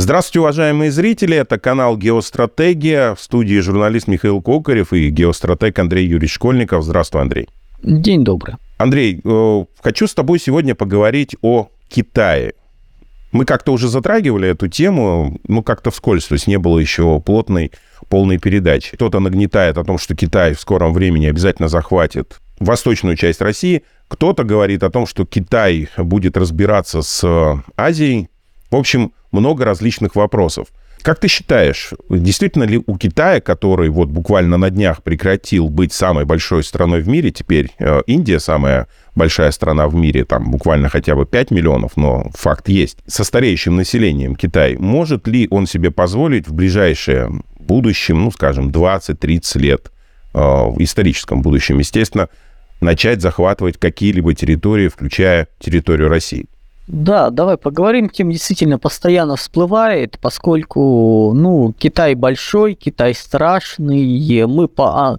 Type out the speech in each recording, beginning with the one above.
Здравствуйте, уважаемые зрители. Это канал «Геостратегия». В студии журналист Михаил Кокарев и геостратег Андрей Юрьевич Школьников. Здравствуй, Андрей. День добрый. Андрей, э, хочу с тобой сегодня поговорить о Китае. Мы как-то уже затрагивали эту тему, ну, как-то вскользь, то есть не было еще плотной, полной передачи. Кто-то нагнетает о том, что Китай в скором времени обязательно захватит восточную часть России. Кто-то говорит о том, что Китай будет разбираться с Азией. В общем, много различных вопросов. Как ты считаешь, действительно ли у Китая, который вот буквально на днях прекратил быть самой большой страной в мире, теперь э, Индия самая большая страна в мире, там буквально хотя бы 5 миллионов, но факт есть, со стареющим населением Китай, может ли он себе позволить в ближайшее будущем, ну, скажем, 20-30 лет, э, в историческом будущем, естественно, начать захватывать какие-либо территории, включая территорию России? Да, давай поговорим. Тем действительно постоянно всплывает, поскольку, ну, Китай большой, Китай страшный. Мы по а,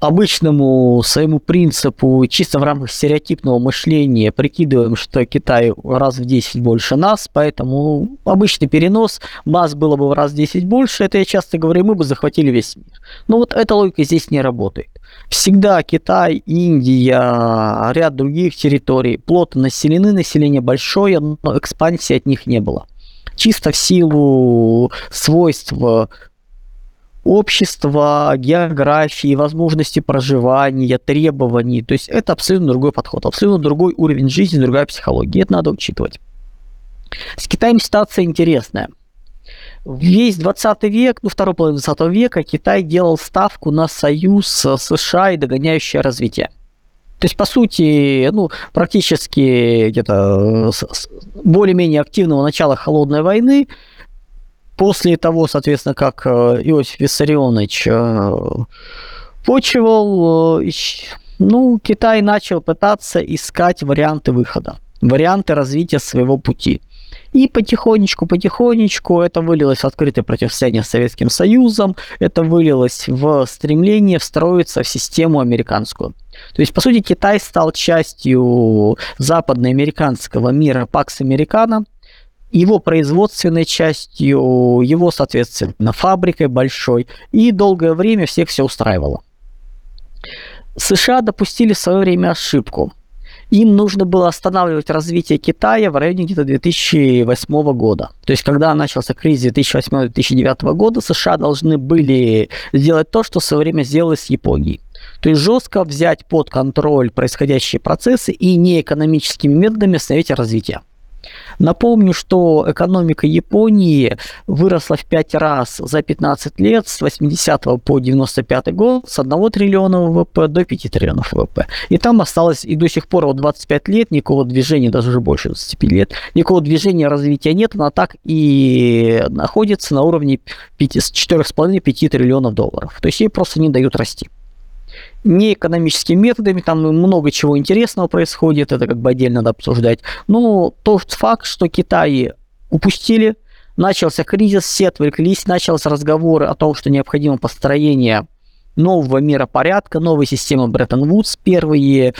обычному своему принципу, чисто в рамках стереотипного мышления, прикидываем, что Китай раз в 10 больше нас, поэтому обычный перенос, масс было бы в раз в 10 больше, это я часто говорю, мы бы захватили весь мир. Но вот эта логика здесь не работает. Всегда Китай, Индия, ряд других территорий плотно населены, население большое, но экспансии от них не было. Чисто в силу свойств общества, географии, возможности проживания, требований. То есть это абсолютно другой подход, абсолютно другой уровень жизни, другая психология. Это надо учитывать. С Китаем ситуация интересная – Весь 20 век, ну, второй половину 20 века Китай делал ставку на союз с США и догоняющее развитие. То есть, по сути, ну, практически где-то более-менее активного начала холодной войны, после того, соответственно, как э, Иосиф Виссарионович э, почивал, э, ну, Китай начал пытаться искать варианты выхода, варианты развития своего пути. И потихонечку, потихонечку это вылилось в открытое противостояние с Советским Союзом, это вылилось в стремление встроиться в систему американскую. То есть, по сути, Китай стал частью западноамериканского мира Пакс Американо, его производственной частью, его, соответственно, фабрикой большой, и долгое время всех все устраивало. США допустили в свое время ошибку – им нужно было останавливать развитие Китая в районе где-то 2008 года. То есть, когда начался кризис 2008-2009 года, США должны были сделать то, что в свое время сделали с Японией. То есть жестко взять под контроль происходящие процессы и неэкономическими методами остановить развитие. Напомню, что экономика Японии выросла в 5 раз за 15 лет с 80 по 95 год с 1 триллиона ВВП до 5 триллионов ВВП. И там осталось и до сих пор вот 25 лет никакого движения, даже уже больше 25 лет, никакого движения развития нет, она так и находится на уровне 4,5-5 триллионов долларов. То есть ей просто не дают расти не экономическими методами, там много чего интересного происходит, это как бы отдельно надо обсуждать. Но тот факт, что Китай упустили, начался кризис, все отвлеклись, начался разговор о том, что необходимо построение нового миропорядка, новой системы Бреттон-Вудс. Первые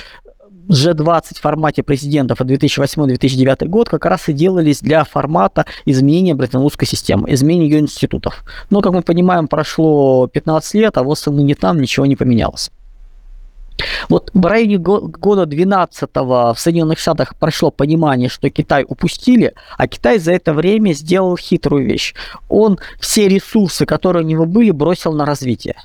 G20 в формате президентов 2008-2009 год как раз и делались для формата изменения Бреттон-Вудской системы, изменения ее институтов. Но, как мы понимаем, прошло 15 лет, а вот ныне там ничего не поменялось. Вот в районе года 12 в Соединенных Штатах прошло понимание, что Китай упустили, а Китай за это время сделал хитрую вещь. Он все ресурсы, которые у него были, бросил на развитие.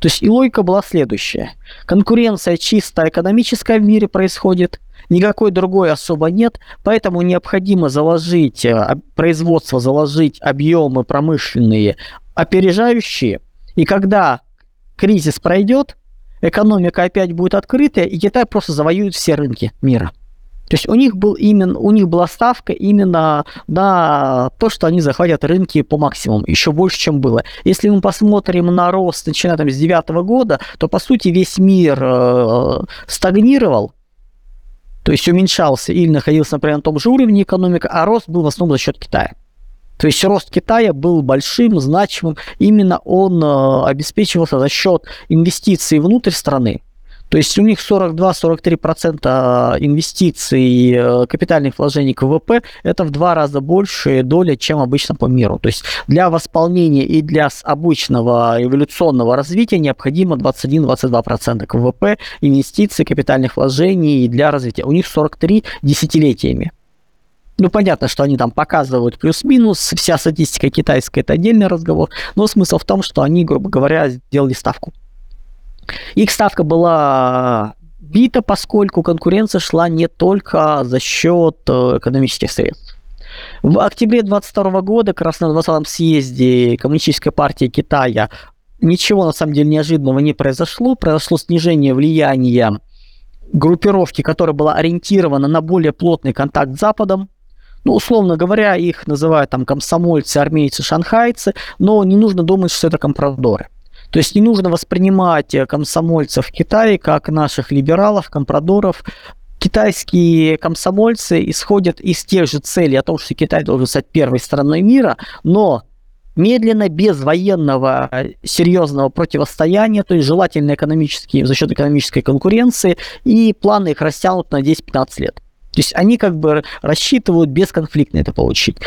То есть и логика была следующая. Конкуренция чисто экономическая в мире происходит, никакой другой особо нет, поэтому необходимо заложить э, производство, заложить объемы промышленные опережающие, и когда кризис пройдет, экономика опять будет открытая, и Китай просто завоюет все рынки мира. То есть у них, был именно, у них была ставка именно на то, что они захватят рынки по максимуму, еще больше, чем было. Если мы посмотрим на рост, начиная там, с 2009 года, то, по сути, весь мир э, стагнировал, то есть уменьшался или находился, например, на том же уровне экономика, а рост был в основном за счет Китая. То есть рост Китая был большим, значимым. Именно он э, обеспечивался за счет инвестиций внутрь страны. То есть у них 42-43% инвестиций э, капитальных вложений к ВВП – это в два раза больше доля, чем обычно по миру. То есть для восполнения и для обычного эволюционного развития необходимо 21-22% к ВВП инвестиций, капитальных вложений для развития. У них 43 десятилетиями. Ну, понятно, что они там показывают плюс-минус, вся статистика китайская – это отдельный разговор, но смысл в том, что они, грубо говоря, сделали ставку. Их ставка была бита, поскольку конкуренция шла не только за счет э, экономических средств. В октябре 22 года, как раз на 20-м съезде Коммунистической партии Китая, ничего на самом деле неожиданного не произошло. Произошло снижение влияния группировки, которая была ориентирована на более плотный контакт с Западом. Ну, условно говоря, их называют там комсомольцы, армейцы, шанхайцы, но не нужно думать, что это компрадоры. То есть не нужно воспринимать э, комсомольцев в Китае как наших либералов, компрадоров. Китайские комсомольцы исходят из тех же целей о том, что Китай должен стать первой страной мира, но медленно, без военного э, серьезного противостояния, то есть желательно экономически, за счет экономической конкуренции, и планы их растянут на 10-15 лет. То есть они как бы рассчитывают бесконфликтно это получить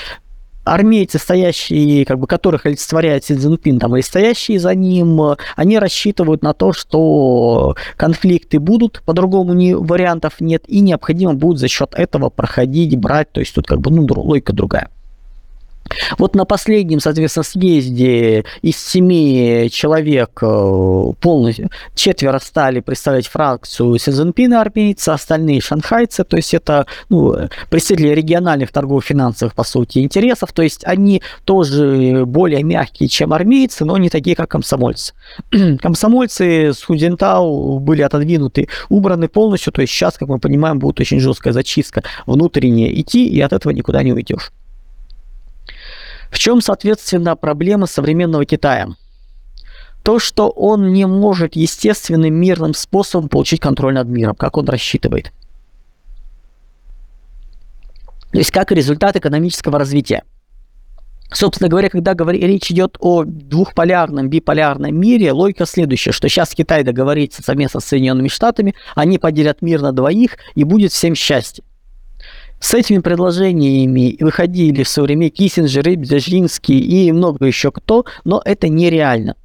армейцы, стоящие, как бы, которых олицетворяет Си там, или стоящие за ним, они рассчитывают на то, что конфликты будут, по-другому ни, вариантов нет, и необходимо будет за счет этого проходить, брать, то есть тут как бы, ну, логика другая. Вот на последнем, соответственно, съезде из семи человек э, полностью четверо стали представлять фракцию Синзенпина армейцы, остальные шанхайцы, то есть это ну, представители региональных торгово-финансовых, по сути, интересов, то есть они тоже более мягкие, чем армейцы, но не такие, как комсомольцы. комсомольцы с Худентау были отодвинуты, убраны полностью, то есть сейчас, как мы понимаем, будет очень жесткая зачистка внутренняя идти, и от этого никуда не уйдешь. В чем, соответственно, проблема современного Китая? То, что он не может естественным мирным способом получить контроль над миром, как он рассчитывает. То есть как результат экономического развития. Собственно говоря, когда речь идет о двухполярном, биполярном мире, логика следующая, что сейчас Китай договорится совместно с Соединенными Штатами, они поделят мир на двоих, и будет всем счастье. С этими предложениями выходили в свое время Киссинджер, Бзежинский и много еще кто, но это нереально.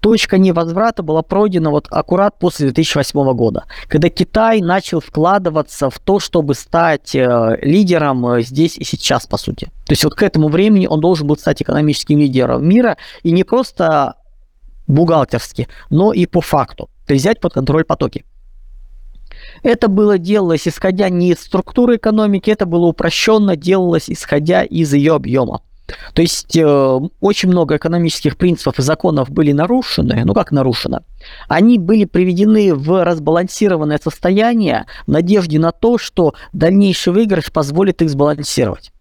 Точка невозврата была пройдена вот аккурат после 2008 года, когда Китай начал вкладываться в то, чтобы стать э, лидером э, здесь и сейчас, по сути. То есть вот к этому времени он должен был стать экономическим лидером мира, и не просто бухгалтерски, но и по факту. То есть взять под контроль потоки. Это было делалось исходя не из структуры экономики, это было упрощенно делалось исходя из ее объема. То есть э, очень много экономических принципов и законов были нарушены. Ну как нарушено? Они были приведены в разбалансированное состояние в надежде на то, что дальнейший выигрыш позволит их сбалансировать.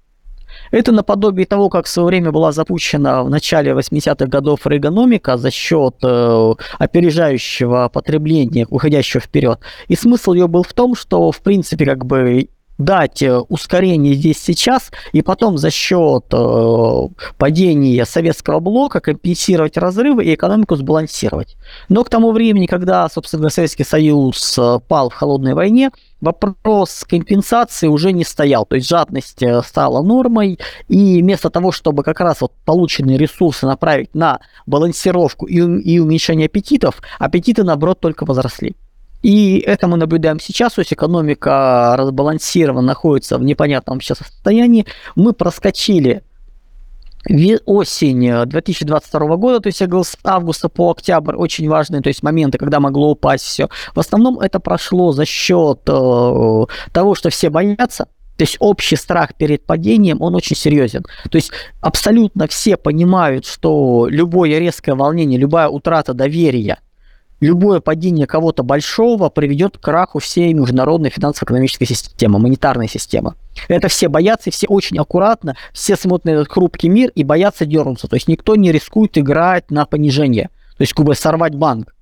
Это наподобие того, как в свое время была запущена в начале 80-х годов рейгономика за счет э, опережающего потребления, уходящего вперед. И смысл ее был в том, что, в принципе, как бы дать э, ускорение здесь сейчас, и потом за счет э, падения советского блока компенсировать разрывы и экономику сбалансировать. Но к тому времени, когда, собственно, Советский Союз э, пал в холодной войне, вопрос компенсации уже не стоял. То есть жадность э, стала нормой, и вместо того, чтобы как раз вот полученные ресурсы направить на балансировку и, и уменьшение аппетитов, аппетиты, наоборот, только возросли. И это мы наблюдаем сейчас, то есть экономика разбалансирована, находится в непонятном сейчас состоянии. Мы проскочили осень 2022 года, то есть с августа по октябрь очень важные, то есть моменты, когда могло упасть все. В основном это прошло за счет э, того, что все боятся, то есть общий страх перед падением, он очень серьезен. То есть абсолютно все понимают, что любое резкое волнение, любая утрата доверия любое падение кого-то большого приведет к краху всей международной финансово-экономической системы, монетарной системы. Это все боятся, все очень аккуратно, все смотрят на этот хрупкий мир и боятся дернуться. То есть никто не рискует играть на понижение. То есть, как бы сорвать банк.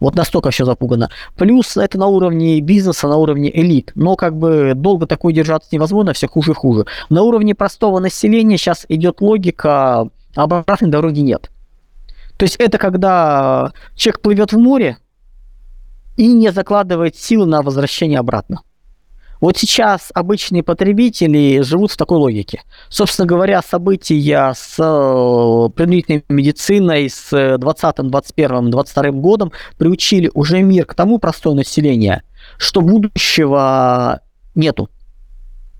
Вот настолько все запугано. Плюс это на уровне бизнеса, на уровне элит. Но как бы долго такое держаться невозможно, все хуже и хуже. На уровне простого населения сейчас идет логика, обратной дороги нет. То есть это когда человек плывет в море, и не закладывает силы на возвращение обратно. Вот сейчас обычные потребители живут в такой логике. Собственно говоря, события с э, принудительной медициной с 20, 21, 22 годом приучили уже мир к тому простое население, что будущего нету.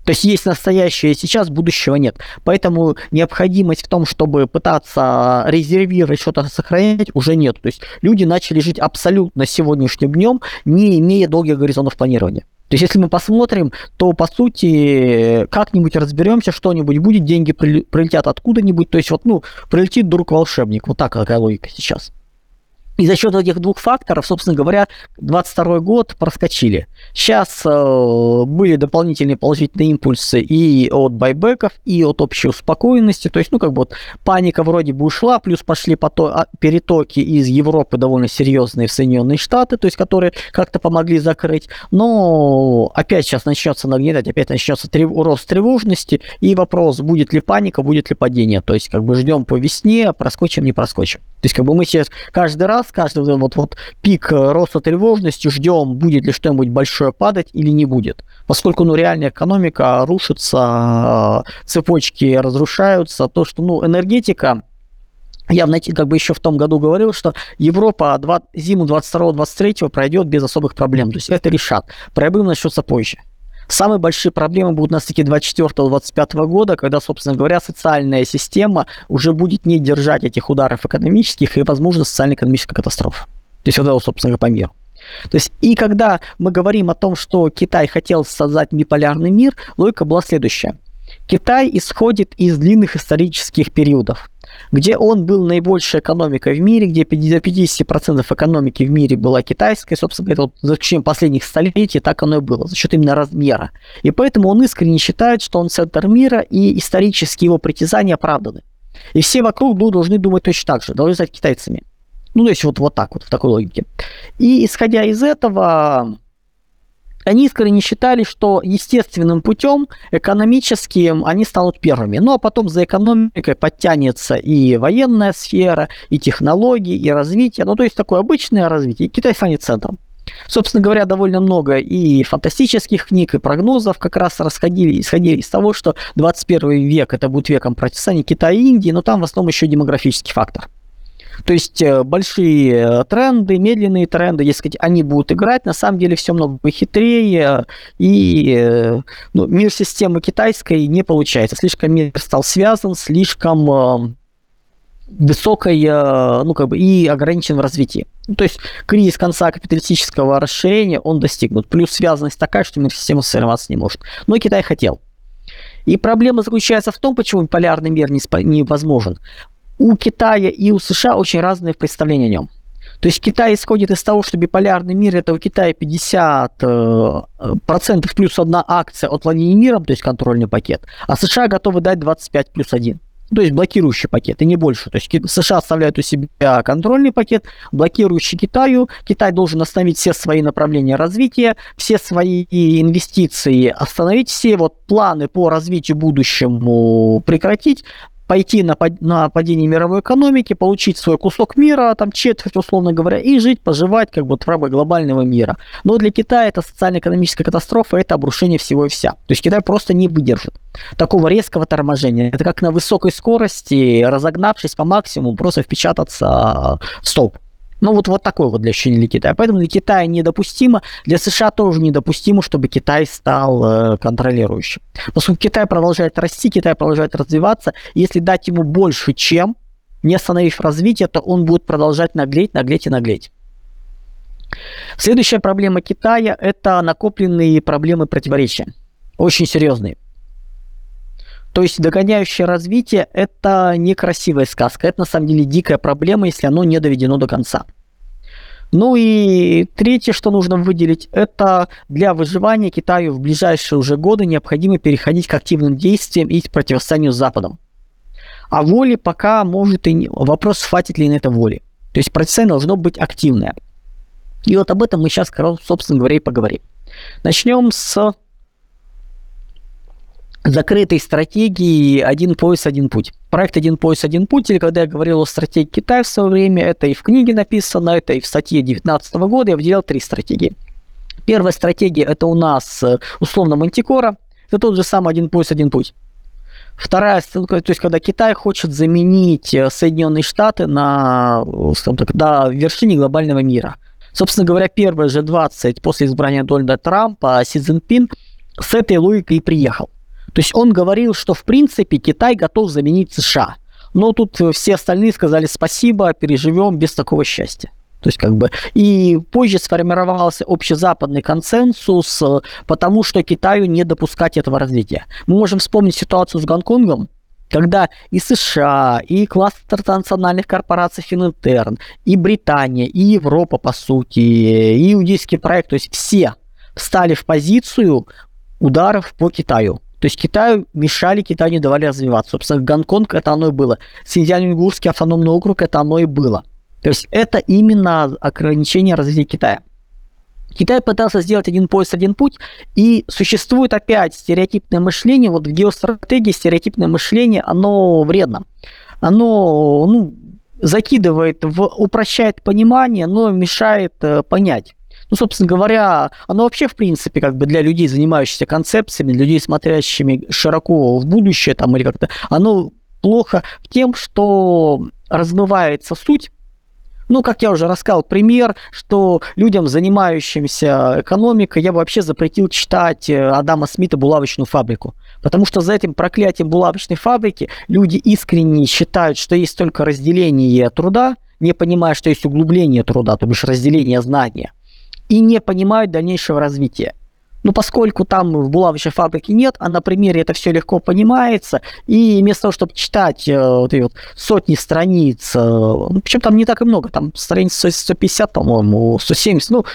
То есть есть настоящее сейчас, будущего нет. Поэтому необходимость в том, чтобы пытаться резервировать что-то сохранять, уже нет. То есть люди начали жить абсолютно сегодняшним днем, не имея долгих горизонтов планирования. То есть, если мы посмотрим, то, по сути, как-нибудь разберемся, что-нибудь будет, деньги прилетят откуда-нибудь. То есть, вот, ну, прилетит друг волшебник. Вот так такая логика сейчас. И за счет этих двух факторов, собственно говоря, 22 год проскочили. Сейчас э, были дополнительные положительные импульсы и от байбеков, и от общей успокоенности. То есть, ну, как бы вот паника вроде бы ушла, плюс пошли пото- а, перетоки из Европы довольно серьезные в Соединенные Штаты, то есть, которые как-то помогли закрыть. Но опять сейчас начнется нагнетать, опять начнется трев- рост тревожности, и вопрос, будет ли паника, будет ли падение. То есть, как бы ждем по весне, проскочим, не проскочим. То есть, как бы мы сейчас каждый раз, каждый вот, вот пик э, роста тревожности ждем, будет ли что-нибудь большое падать или не будет. Поскольку, ну, реальная экономика рушится, э, цепочки разрушаются, то, что, ну, энергетика, я как бы еще в том году говорил, что Европа 2, зиму 22-23 пройдет без особых проблем. То есть это решат. Проблемы начнутся позже. Самые большие проблемы будут на стыке 24-25 года, когда, собственно говоря, социальная система уже будет не держать этих ударов экономических и, возможно, социально-экономической катастрофы. То есть вот это, собственно, по миру. То есть, и когда мы говорим о том, что Китай хотел создать биполярный мир, логика была следующая. Китай исходит из длинных исторических периодов где он был наибольшей экономикой в мире, где 50% экономики в мире была китайской, собственно говоря, вот за исключением последних столетий так оно и было, за счет именно размера. И поэтому он искренне считает, что он центр мира, и исторически его притязания оправданы. И все вокруг должны думать точно так же, должны стать китайцами. Ну, то есть вот, вот так вот, в такой логике. И исходя из этого, они искренне считали, что естественным путем, экономическим, они станут первыми. Ну а потом за экономикой подтянется и военная сфера, и технологии, и развитие. Ну то есть такое обычное развитие. И Китай станет центром. Собственно говоря, довольно много и фантастических книг, и прогнозов как раз расходили, исходили из того, что 21 век это будет веком противостояния Китая и Индии, но там в основном еще демографический фактор. То есть э, большие э, тренды, медленные тренды, если сказать, они будут играть, на самом деле все много хитрее, и э, ну, мир системы китайской не получается. Слишком мир стал связан, слишком высокой, ну, как бы, и ограничен в развитии. Ну, то есть кризис конца капиталистического расширения, он достигнут. Плюс связанность такая, что мир система сорваться не может. Но Китай хотел. И проблема заключается в том, почему полярный мир невозможен у Китая и у США очень разные представления о нем. То есть Китай исходит из того, что биполярный мир это у Китая 50 э, процентов плюс одна акция от владения миром, то есть контрольный пакет, а США готовы дать 25 плюс 1. То есть блокирующий пакет, и не больше. То есть США оставляют у себя контрольный пакет, блокирующий Китаю. Китай должен остановить все свои направления развития, все свои инвестиции остановить, все вот планы по развитию будущему прекратить, пойти на, на падение мировой экономики, получить свой кусок мира, там четверть, условно говоря, и жить, поживать как бы в рамках глобального мира. Но для Китая это социально-экономическая катастрофа, это обрушение всего и вся. То есть Китай просто не выдержит такого резкого торможения. Это как на высокой скорости, разогнавшись по максимуму, просто впечататься в столб. Ну, вот, вот такой вот для ощущения для Китая. Поэтому для Китая недопустимо, для США тоже недопустимо, чтобы Китай стал э, контролирующим. Поскольку Китай продолжает расти, Китай продолжает развиваться, если дать ему больше, чем, не остановив развитие, то он будет продолжать наглеть, наглеть и наглеть. Следующая проблема Китая – это накопленные проблемы противоречия. Очень серьезные. То есть догоняющее развитие – это некрасивая сказка. Это на самом деле дикая проблема, если оно не доведено до конца. Ну и третье, что нужно выделить, это для выживания Китаю в ближайшие уже годы необходимо переходить к активным действиям и к противостоянию с Западом. А воли пока может и не... Вопрос, хватит ли на это воли. То есть противостояние должно быть активное. И вот об этом мы сейчас, собственно говоря, и поговорим. Начнем с закрытой стратегии «один пояс, один путь». Проект «Один пояс, один путь», или когда я говорил о стратегии Китая в свое время, это и в книге написано, это и в статье 2019 года, я выделял три стратегии. Первая стратегия – это у нас э, условно Мантикора, это тот же самый «Один пояс, один путь». Вторая, то есть когда Китай хочет заменить э, Соединенные Штаты на, скажем так, на вершине глобального мира. Собственно говоря, первые же 20 после избрания Дональда Трампа Си Цзиньпин с этой логикой и приехал. То есть он говорил, что в принципе Китай готов заменить США. Но тут все остальные сказали спасибо, переживем без такого счастья. То есть как бы и позже сформировался общезападный консенсус, потому что Китаю не допускать этого развития. Мы можем вспомнить ситуацию с Гонконгом, когда и США, и кластер национальных корпораций Фининтерн, и Британия, и Европа, по сути, и иудейский проект, то есть все встали в позицию ударов по Китаю. То есть Китаю мешали, Китаю не давали развиваться. Собственно, Гонконг это оно и было. Синьцзянь-Уйгурский автономный округ это оно и было. То есть это именно ограничение развития Китая. Китай пытался сделать один пояс, один путь, и существует опять стереотипное мышление. Вот в геостратегии стереотипное мышление, оно вредно. Оно ну, закидывает, в, упрощает понимание, но мешает э, понять. Ну, собственно говоря, оно вообще, в принципе, как бы для людей, занимающихся концепциями, людей, смотрящими широко в будущее, там, или как-то, оно плохо тем, что размывается суть, ну, как я уже рассказал, пример, что людям, занимающимся экономикой, я бы вообще запретил читать э, Адама Смита «Булавочную фабрику». Потому что за этим проклятием булавочной фабрики люди искренне считают, что есть только разделение труда, не понимая, что есть углубление труда, то бишь разделение знания – и не понимают дальнейшего развития. Ну, поскольку там в булавочной фабрике нет, а на примере это все легко понимается, и вместо того, чтобы читать э, вот вот сотни страниц, э, ну, причем там не так и много, там страниц 150, по-моему, 170, ну,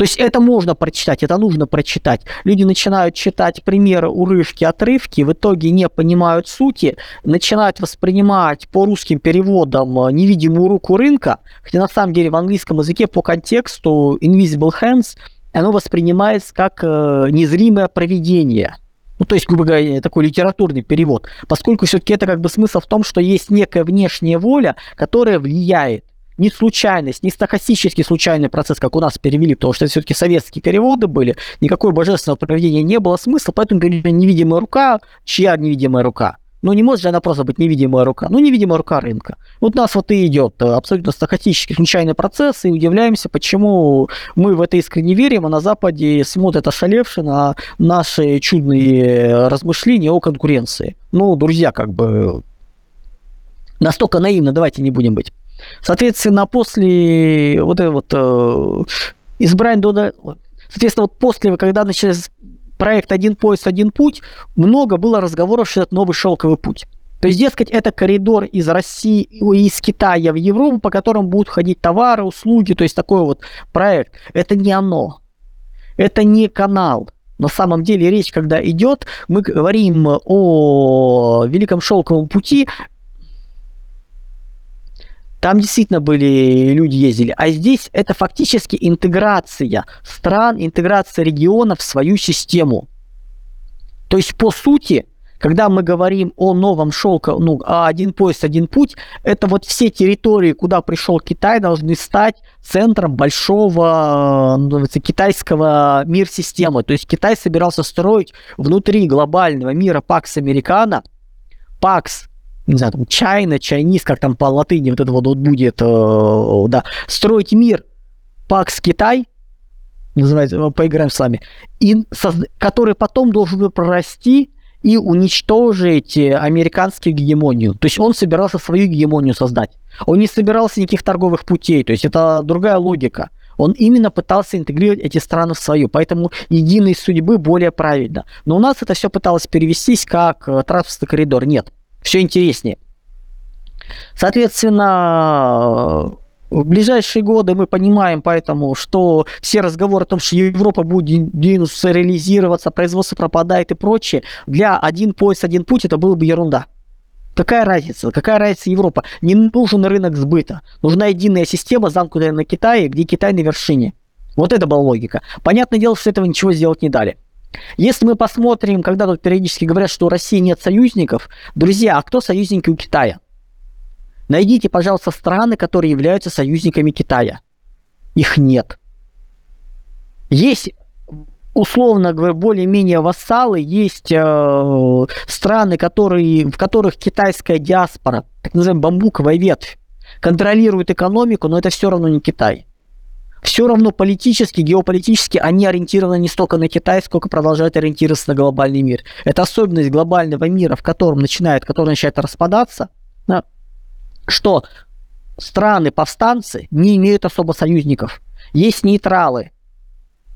то есть это можно прочитать, это нужно прочитать. Люди начинают читать примеры, урывки, отрывки, в итоге не понимают сути, начинают воспринимать по русским переводам э, невидимую руку рынка, хотя на самом деле в английском языке по контексту invisible hands оно воспринимается как э, незримое проведение. Ну, то есть, грубо говоря, такой литературный перевод. Поскольку все-таки это как бы смысл в том, что есть некая внешняя воля, которая влияет не случайность, не стахастический случайный процесс, как у нас перевели, потому что это все-таки советские переводы были, никакой божественного проведения не было смысла, поэтому невидимая рука, чья невидимая рука? Ну, не может же она просто быть невидимая рука. Ну, невидимая рука рынка. Вот у нас вот и идет э, абсолютно стахастический случайный процесс, и удивляемся, почему мы в это искренне верим, а на Западе смотрят ошалевшие на наши чудные размышления о конкуренции. Ну, друзья, как бы настолько наивно давайте не будем быть. Соответственно, после вот этого вот э, избрания Дональда... Соответственно, вот после, когда начался проект «Один поезд, один путь», много было разговоров, что это новый шелковый путь. То есть, дескать, это коридор из России, из Китая в Европу, по которому будут ходить товары, услуги, то есть такой вот проект. Это не оно. Это не канал. На самом деле речь, когда идет, мы говорим о Великом Шелковом пути, там действительно были люди ездили. А здесь это фактически интеграция стран, интеграция регионов в свою систему. То есть, по сути, когда мы говорим о новом шелке, ну, один поезд, один путь, это вот все территории, куда пришел Китай, должны стать центром большого ну, китайского мир-системы. То есть Китай собирался строить внутри глобального мира Пакс Американо, Пакс не знаю, там, чайно, чайниз, как там по латыни вот это вот, вот будет, э, да, строить мир, Пакс Китай, называется, э, поиграем с вами, и, который потом должен был прорасти и уничтожить американскую гегемонию. То есть он собирался свою гегемонию создать. Он не собирался никаких торговых путей, то есть это другая логика. Он именно пытался интегрировать эти страны в свою, поэтому единой судьбы более правильно. Но у нас это все пыталось перевестись как э, транспортный коридор. Нет все интереснее. Соответственно, в ближайшие годы мы понимаем поэтому, что все разговоры о том, что Европа будет деиндустриализироваться, производство пропадает и прочее, для один пояс, один путь, это было бы ерунда. Какая разница? Какая разница Европа? Не нужен рынок сбыта. Нужна единая система, замкнутая на Китае, где Китай на вершине. Вот это была логика. Понятное дело, что этого ничего сделать не дали. Если мы посмотрим, когда тут периодически говорят, что у России нет союзников, друзья, а кто союзники у Китая? Найдите, пожалуйста, страны, которые являются союзниками Китая. Их нет. Есть условно говоря, более-менее вассалы, есть э, страны, которые, в которых китайская диаспора, так называемая бамбуковая ветвь, контролирует экономику, но это все равно не Китай. Все равно политически, геополитически они ориентированы не столько на Китай, сколько продолжают ориентироваться на глобальный мир. Это особенность глобального мира, в котором начинает, который начинает распадаться, да, что страны-повстанцы не имеют особо союзников. Есть нейтралы,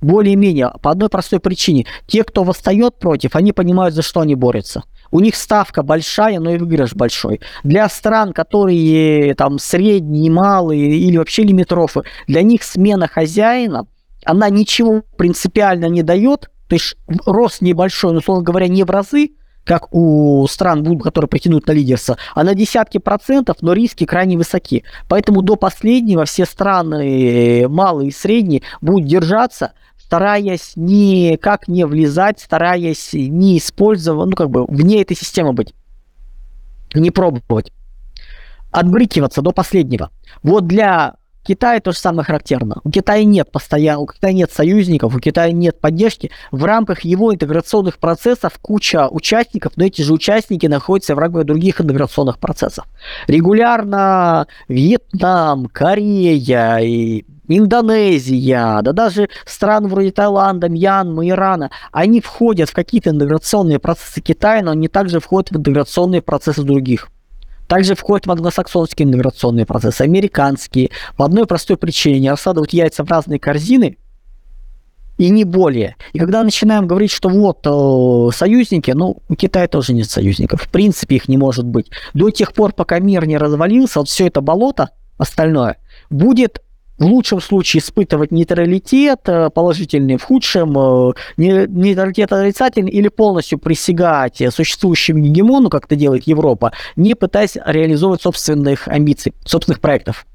более-менее, по одной простой причине. Те, кто восстает против, они понимают, за что они борются. У них ставка большая, но и выигрыш большой. Для стран, которые там средние, малые или вообще лимитрофы, для них смена хозяина, она ничего принципиально не дает, то есть рост небольшой, но, условно говоря, не в разы, как у стран, которые претендуют на лидерство, а на десятки процентов, но риски крайне высоки. Поэтому до последнего все страны, малые и средние, будут держаться, стараясь никак не влезать, стараясь не использовать, ну, как бы, вне этой системы быть, не пробовать, отбрыкиваться до последнего. Вот для Китая то же самое характерно. У Китая нет постоянно, у Китая нет союзников, у Китая нет поддержки. В рамках его интеграционных процессов куча участников, но эти же участники находятся в рамках других интеграционных процессов. Регулярно Вьетнам, Корея и Индонезия, да даже страны вроде Таиланда, Мьянмы, Ирана, они входят в какие-то интеграционные процессы Китая, но они также входят в интеграционные процессы других. Также входят в англосаксонские интеграционные процессы, американские. По одной простой причине не раскладывать яйца в разные корзины, и не более. И когда начинаем говорить, что вот э, союзники, ну, у Китая тоже нет союзников. В принципе, их не может быть. До тех пор, пока мир не развалился, вот все это болото, остальное, будет в лучшем случае испытывать нейтралитет э, положительный, в худшем э, нейтралитет отрицательный или полностью присягать существующему гегемону, как это делает Европа, не пытаясь реализовывать собственных амбиций, собственных проектов.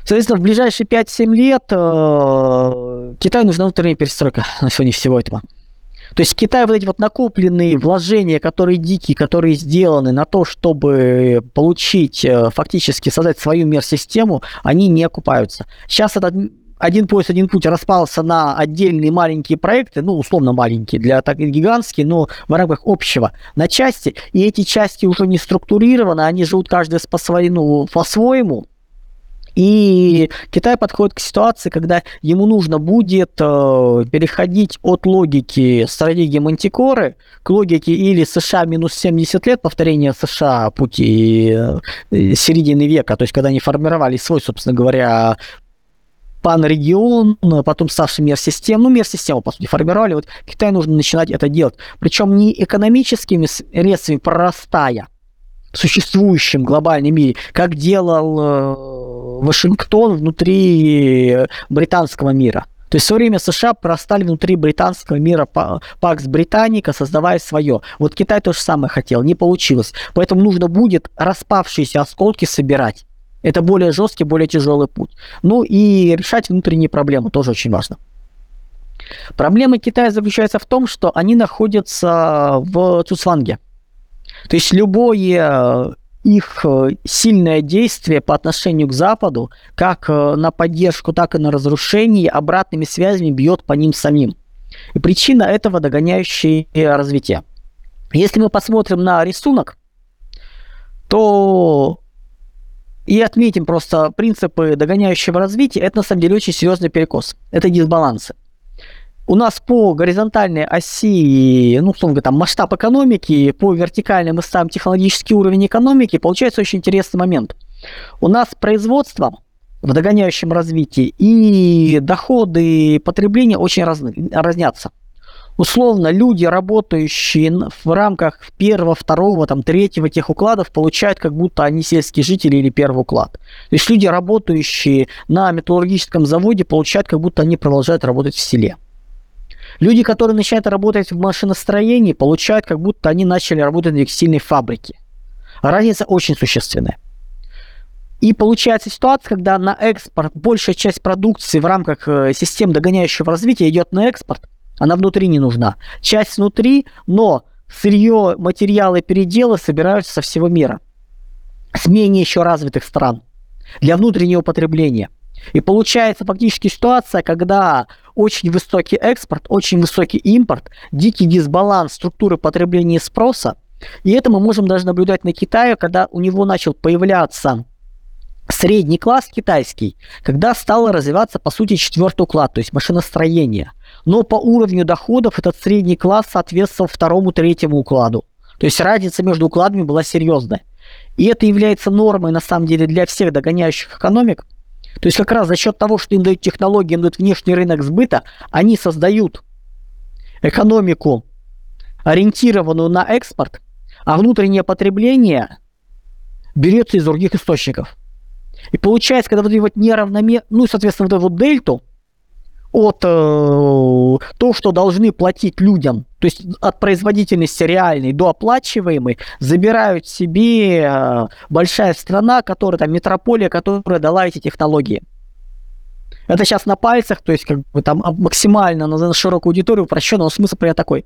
Соответственно, в ближайшие 5-7 лет э, Китаю нужна внутренняя перестройка на фоне всего этого. То есть Китай вот эти вот накопленные вложения, которые дикие, которые сделаны на то, чтобы получить, э, фактически создать свою мир-систему, они не окупаются. Сейчас этот один пояс, один путь распался на отдельные маленькие проекты, ну, условно маленькие, для так гигантские, но в рамках общего, на части, и эти части уже не структурированы, они живут каждый по своему, по-своему, и Китай подходит к ситуации, когда ему нужно будет э, переходить от логики стратегии Мантикоры к логике или США минус 70 лет, повторение США пути э, середины века, то есть когда они формировали свой, собственно говоря, пан-регион, потом ставший мир-систем, ну, мир-систему, по сути, формировали, вот Китаю нужно начинать это делать. Причем не экономическими средствами, прорастая существующем глобальном мире, как делал э, Вашингтон внутри британского мира. То есть в свое время США простали внутри британского мира Пакс Британика, создавая свое. Вот Китай то же самое хотел, не получилось. Поэтому нужно будет распавшиеся осколки собирать. Это более жесткий, более тяжелый путь. Ну и решать внутренние проблемы тоже очень важно. Проблема Китая заключается в том, что они находятся в Цуцванге. То есть любое их э, сильное действие по отношению к Западу, как э, на поддержку, так и на разрушение, обратными связями бьет по ним самим. И причина этого догоняющее развитие. Если мы посмотрим на рисунок, то и отметим просто принципы догоняющего развития, это на самом деле очень серьезный перекос. Это дисбалансы у нас по горизонтальной оси, ну, условно говоря, там масштаб экономики, по вертикальной мы ставим технологический уровень экономики, получается очень интересный момент. У нас производство в догоняющем развитии и доходы потребления очень разны, разнятся. Условно, люди, работающие в рамках первого, второго, там, третьего тех укладов, получают, как будто они сельские жители или первый уклад. То есть люди, работающие на металлургическом заводе, получают, как будто они продолжают работать в селе. Люди, которые начинают работать в машиностроении, получают, как будто они начали работать на текстильной фабрике. Разница очень существенная. И получается ситуация, когда на экспорт большая часть продукции в рамках э, систем догоняющего развития идет на экспорт, Она внутри не нужна. Часть внутри, но сырье, материалы, переделы собираются со всего мира. С менее еще развитых стран. Для внутреннего потребления. И получается фактически ситуация, когда очень высокий экспорт, очень высокий импорт, дикий дисбаланс структуры потребления и спроса. И это мы можем даже наблюдать на Китае, когда у него начал появляться средний класс китайский, когда стало развиваться, по сути, четвертый уклад, то есть машиностроение. Но по уровню доходов этот средний класс соответствовал второму, третьему укладу. То есть разница между укладами была серьезная. И это является нормой, на самом деле, для всех догоняющих экономик. То есть как раз за счет того, что им дают технологии, им дают внешний рынок сбыта, они создают экономику, ориентированную на экспорт, а внутреннее потребление берется из других источников. И получается, когда вот эти вот неравномер... ну, соответственно, вот эту вот дельту от э, то, что должны платить людям, то есть от производительности реальной до оплачиваемой, забирают себе э, большая страна, которая там метрополия, которая дала эти технологии. Это сейчас на пальцах, то есть как бы там максимально на, широкую аудиторию упрощенно, но смысл при такой.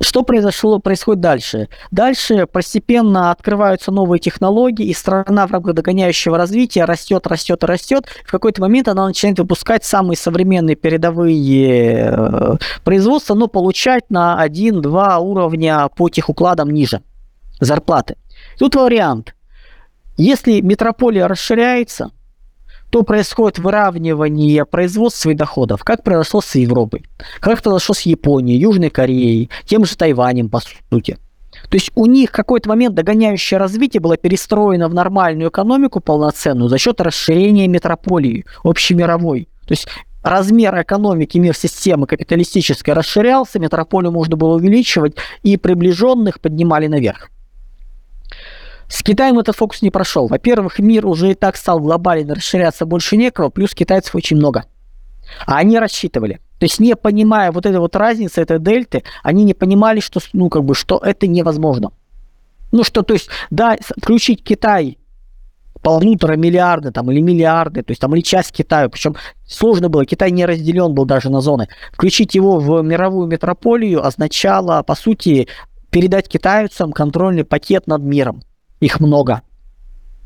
Что произошло, происходит дальше? Дальше постепенно открываются новые технологии, и страна в рамках догоняющего развития растет, растет и растет. В какой-то момент она начинает выпускать самые современные передовые э, производства, но получать на 1-2 уровня по техукладам ниже зарплаты. Тут вариант. Если метрополия расширяется, то происходит выравнивание производства и доходов, как произошло с Европой, как произошло с Японией, Южной Кореей, тем же Тайванем, по сути. То есть у них какой-то момент догоняющее развитие было перестроено в нормальную экономику полноценную за счет расширения метрополии общемировой. То есть размер экономики мир системы капиталистической расширялся, метрополию можно было увеличивать, и приближенных поднимали наверх. С Китаем этот фокус не прошел. Во-первых, мир уже и так стал глобально расширяться больше некого, плюс китайцев очень много. А они рассчитывали. То есть, не понимая вот этой вот разницы, этой дельты, они не понимали, что, ну, как бы, что это невозможно. Ну, что, то есть, да, включить Китай полутора миллиарда там, или миллиарды, то есть там или часть Китая, причем сложно было, Китай не разделен был даже на зоны. Включить его в мировую метрополию означало, по сути, передать китайцам контрольный пакет над миром. Их много.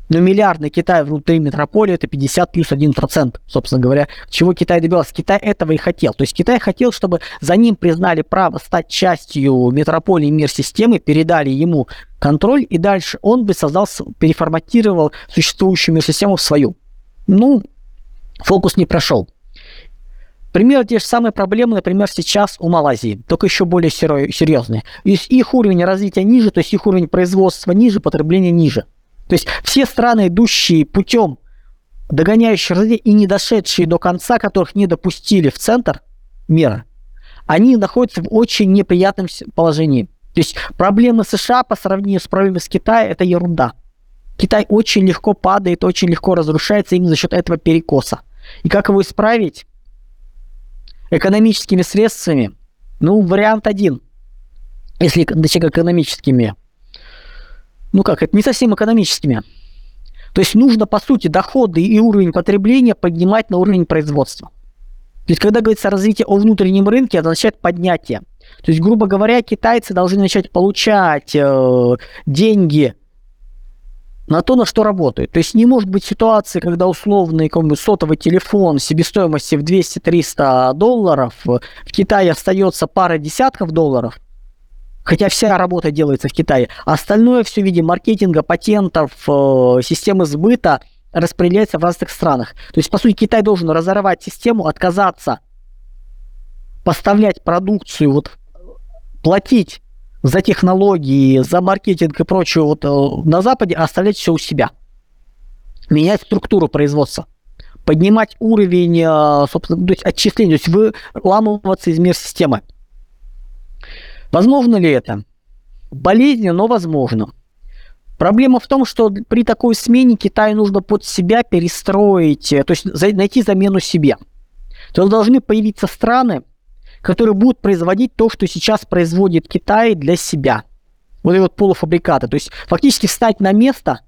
Но миллиардный Китай внутри метрополии это 50 плюс 1%, собственно говоря. Чего Китай добивался? Китай этого и хотел. То есть Китай хотел, чтобы за ним признали право стать частью метрополии мир-системы, передали ему контроль, и дальше он бы создал, переформатировал существующую мир-систему в свою. Ну, фокус не прошел. Пример те же самые проблемы, например, сейчас у Малайзии, только еще более серьезные. То есть их уровень развития ниже, то есть их уровень производства ниже, потребления ниже. То есть все страны, идущие путем догоняющие развитие и не дошедшие до конца, которых не допустили в центр мира, они находятся в очень неприятном положении. То есть проблемы США по сравнению с проблемами с Китаем – это ерунда. Китай очень легко падает, очень легко разрушается именно за счет этого перекоса. И как его исправить? Экономическими средствами, ну, вариант один. Если, точнее, экономическими. Ну как, это не совсем экономическими. То есть нужно, по сути, доходы и уровень потребления поднимать на уровень производства. То есть, когда говорится о развитии о внутреннем рынке, это означает поднятие. То есть, грубо говоря, китайцы должны начать получать э, деньги на то, на что работают. То есть не может быть ситуации, когда условный какой сотовый телефон себестоимости в 200-300 долларов в Китае остается пара десятков долларов, хотя вся работа делается в Китае. А остальное все в виде маркетинга, патентов, э, системы сбыта распределяется в разных странах. То есть, по сути, Китай должен разорвать систему, отказаться поставлять продукцию, вот платить за технологии, за маркетинг и прочее вот э, на Западе, а оставлять все у себя. Менять структуру производства. Поднимать уровень, э, собственно, то есть отчисления, то есть выламываться из мир системы. Возможно ли это? Болезненно, но возможно. Проблема в том, что при такой смене Китаю нужно под себя перестроить, э, то есть найти замену себе. То есть должны появиться страны, которые будут производить то, что сейчас производит Китай для себя. Вот эти вот полуфабрикаты. То есть фактически встать на место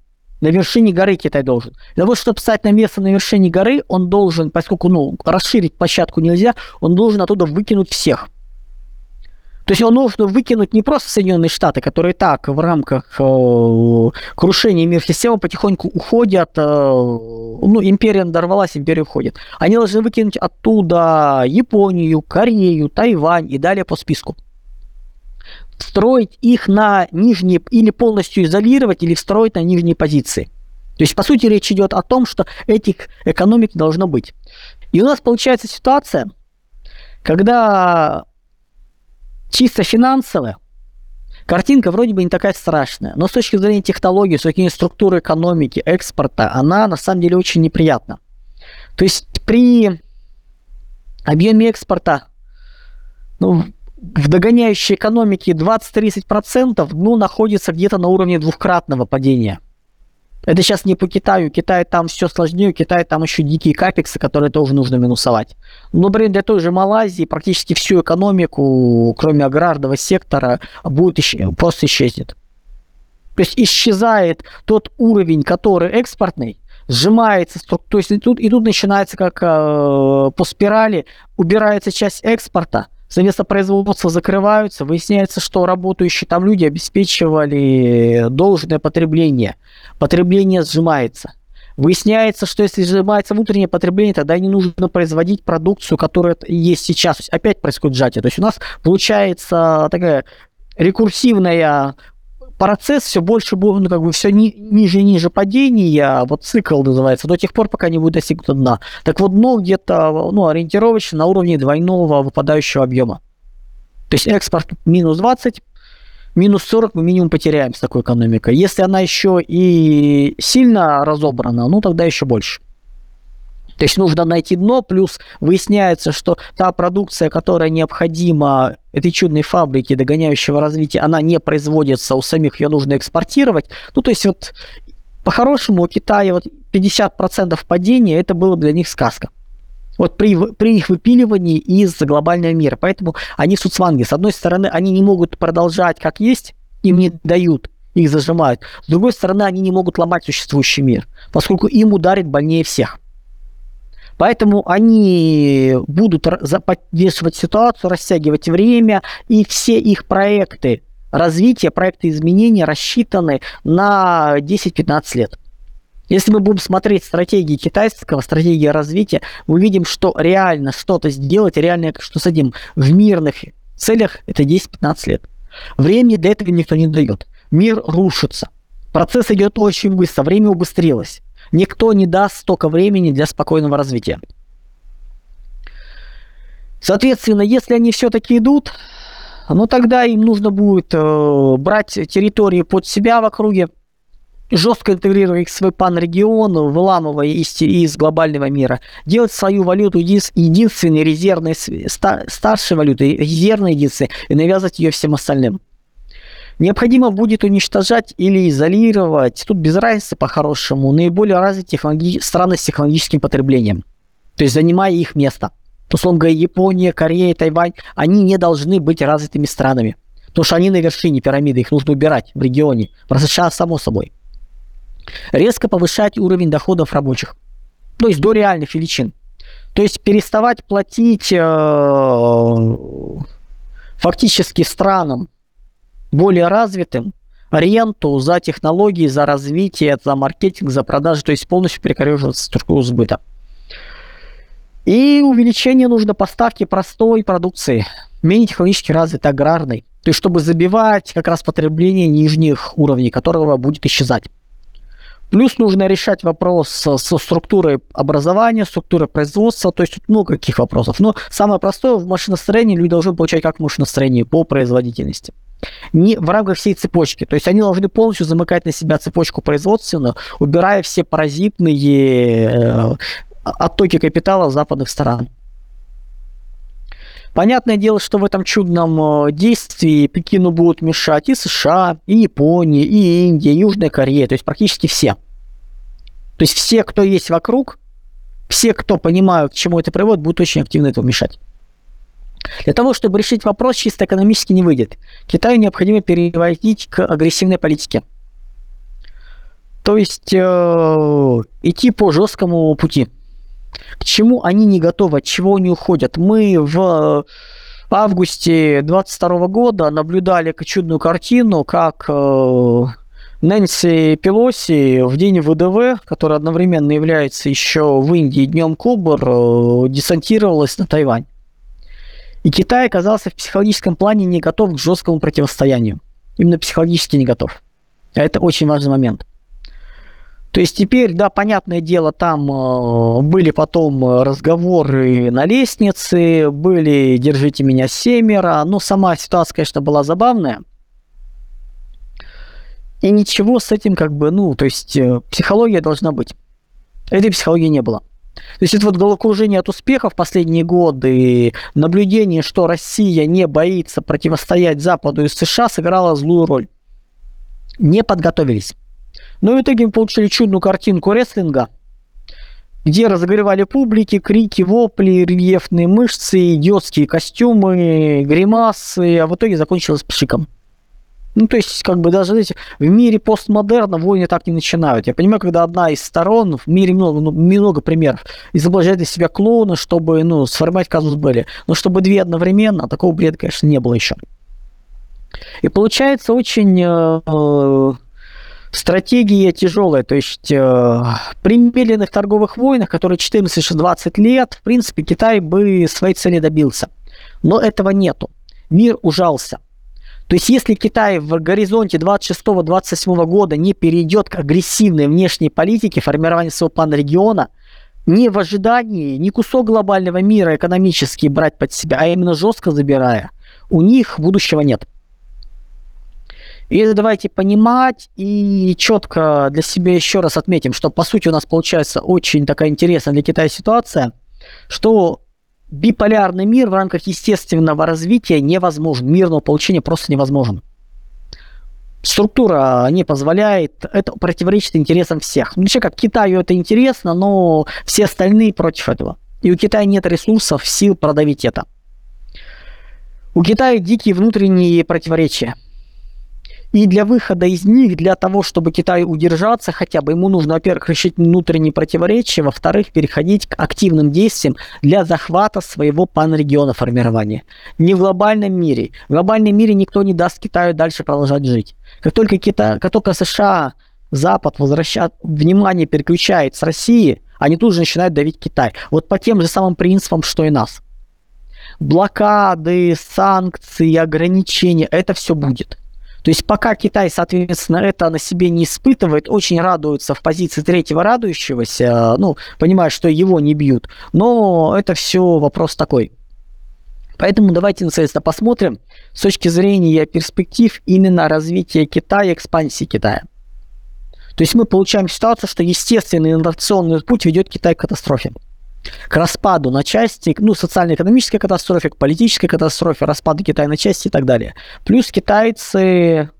На вершине горы Китай должен. Для того, чтобы стать на место на вершине горы, он должен, поскольку ну, расширить площадку нельзя, он должен оттуда выкинуть всех. То есть он нужно выкинуть не просто Соединенные Штаты, которые так в рамках э, крушения мир системы потихоньку уходят, э, ну, империя надорвалась, империя уходит. Они должны выкинуть оттуда Японию, Корею, Тайвань и далее по списку. Строить их на нижние, или полностью изолировать, или встроить на нижние позиции. То есть, по сути, речь идет о том, что этих экономик должно быть. И у нас получается ситуация, когда чисто финансово картинка вроде бы не такая страшная, но с точки зрения технологий, с точки зрения структуры экономики, экспорта, она на самом деле очень неприятна. То есть при объеме экспорта ну, в догоняющей экономике 20-30% ну, находится где-то на уровне двухкратного падения – это сейчас не по Китаю. Китай там все сложнее, у Китая там еще дикие капексы, которые тоже нужно минусовать. Ну, например, для той же Малайзии практически всю экономику, кроме аграрного сектора, будет исч... просто исчезнет. То есть исчезает тот уровень, который экспортный, сжимается, то есть и тут, и тут начинается как э, по спирали, убирается часть экспорта, Совместно производства закрываются, выясняется, что работающие там люди обеспечивали должное потребление. Потребление сжимается. Выясняется, что если сжимается внутреннее потребление, тогда не нужно производить продукцию, которая есть сейчас. То есть опять происходит сжатие. То есть у нас получается такая рекурсивная процесс все больше, ну, как бы все ни, ниже и ниже падения, вот цикл называется, до тех пор, пока не будет достигнуто дна. Так вот, дно где-то, ну, ориентировочно на уровне двойного выпадающего объема. То есть экспорт минус 20, минус 40 мы минимум потеряем с такой экономикой. Если она еще и сильно разобрана, ну, тогда еще больше. То есть нужно найти дно, плюс выясняется, что та продукция, которая необходима этой чудной фабрике догоняющего развития, она не производится у самих, ее нужно экспортировать. Ну, то есть вот по-хорошему у Китая вот 50% падения, это было для них сказка. Вот при, при их выпиливании из глобального мира. Поэтому они суцванги. С одной стороны, они не могут продолжать как есть, им не дают, их зажимают. С другой стороны, они не могут ломать существующий мир, поскольку им ударит больнее всех. Поэтому они будут поддерживать ситуацию, растягивать время, и все их проекты развития, проекты изменений рассчитаны на 10-15 лет. Если мы будем смотреть стратегии китайского, стратегии развития, мы видим, что реально что-то сделать, реально что с этим в мирных целях, это 10-15 лет. Времени для этого никто не дает. Мир рушится. Процесс идет очень быстро, время убыстрилось. Никто не даст столько времени для спокойного развития. Соответственно, если они все-таки идут, ну тогда им нужно будет э, брать территории под себя в округе, жестко интегрировать их в свой пан-регион, выламывая из, из глобального мира, делать свою валюту единственной резервной, старшей валютой, резервной единственной, и навязывать ее всем остальным. Необходимо будет уничтожать или изолировать, тут без разницы по-хорошему, наиболее развитые технологи... страны с технологическим потреблением. То есть занимая их место. Условно говоря, Япония, Корея, Тайвань, они не должны быть развитыми странами. Потому что они на вершине пирамиды, их нужно убирать в регионе. В США само собой. Резко повышать уровень доходов рабочих. То есть до реальных величин. То есть переставать платить э, фактически странам, более развитым ренту за технологии, за развитие, за маркетинг, за продажи, то есть полностью перекореживаться структуру сбыта. И увеличение нужно поставки простой продукции, менее технологически развитой, аграрной, то есть чтобы забивать как раз потребление нижних уровней, которого будет исчезать. Плюс нужно решать вопрос со, структурой образования, структурой производства, то есть много каких вопросов. Но самое простое в машиностроении люди должны получать как машиностроение по производительности не в рамках всей цепочки. То есть они должны полностью замыкать на себя цепочку производственную, убирая все паразитные э, оттоки капитала западных стран. Понятное дело, что в этом чудном э, действии Пекину будут мешать и США, и Япония, и Индия, и Южная Корея, то есть практически все. То есть все, кто есть вокруг, все, кто понимают, к чему это приводит, будут очень активно этого мешать. Для того, чтобы решить вопрос, чисто экономически не выйдет. Китаю необходимо переводить к агрессивной политике. То есть э, идти по жесткому пути. К чему они не готовы, от чего они уходят. Мы в августе 22 года наблюдали чудную картину, как э, Нэнси Пелоси в день ВДВ, который одновременно является еще в Индии днем Кобр, э, десантировалась на Тайвань. И Китай оказался в психологическом плане не готов к жесткому противостоянию. Именно психологически не готов. А это очень важный момент. То есть теперь, да, понятное дело, там э, были потом разговоры на лестнице, были «держите меня семеро», но сама ситуация, конечно, была забавная. И ничего с этим как бы, ну, то есть э, психология должна быть. Этой психологии не было. То есть это вот головокружение от успеха в последние годы, наблюдение, что Россия не боится противостоять Западу и США, сыграло злую роль. Не подготовились. Но в итоге мы получили чудную картинку рестлинга, где разогревали публики, крики, вопли, рельефные мышцы, идиотские костюмы, гримасы, а в итоге закончилось пшиком. Ну, то есть, как бы даже, знаете, в мире постмодерна войны так не начинают. Я понимаю, когда одна из сторон, в мире много, ну, много примеров, изображает из себя клоуна, чтобы, ну, сформировать казус были. Но чтобы две одновременно, такого бреда, конечно, не было еще. И получается очень э, э стратегия тяжелая. То есть э, при медленных торговых войнах, которые 14-20 лет, в принципе, Китай бы своей цели добился. Но этого нету. Мир ужался. То есть если Китай в горизонте 26-27 года не перейдет к агрессивной внешней политике формирования своего плана региона, не в ожидании, не кусок глобального мира экономически брать под себя, а именно жестко забирая, у них будущего нет. И это давайте понимать и четко для себя еще раз отметим, что по сути у нас получается очень такая интересная для Китая ситуация, что биполярный мир в рамках естественного развития невозможен, мирного получения просто невозможен. Структура не позволяет, это противоречит интересам всех. Ну, как Китаю это интересно, но все остальные против этого. И у Китая нет ресурсов, сил продавить это. У Китая дикие внутренние противоречия – и для выхода из них, для того, чтобы Китай удержаться хотя бы, ему нужно, во-первых, решить внутренние противоречия, во-вторых, переходить к активным действиям для захвата своего панрегиона формирования. Не в глобальном мире. В глобальном мире никто не даст Китаю дальше продолжать жить. Как только, Китай, как только США, Запад возвращает внимание, переключает с России, они тут же начинают давить Китай. Вот по тем же самым принципам, что и нас. Блокады, санкции, ограничения, это все будет. То есть пока Китай, соответственно, это на себе не испытывает, очень радуется в позиции третьего радующегося, ну, понимая, что его не бьют. Но это все вопрос такой. Поэтому давайте, соответственно, посмотрим с точки зрения перспектив именно развития Китая, экспансии Китая. То есть мы получаем ситуацию, что естественный инновационный путь ведет Китай к катастрофе к распаду на части, ну, социально-экономической катастрофе, к политической катастрофе, распаду Китая на части и так далее. Плюс китайцы,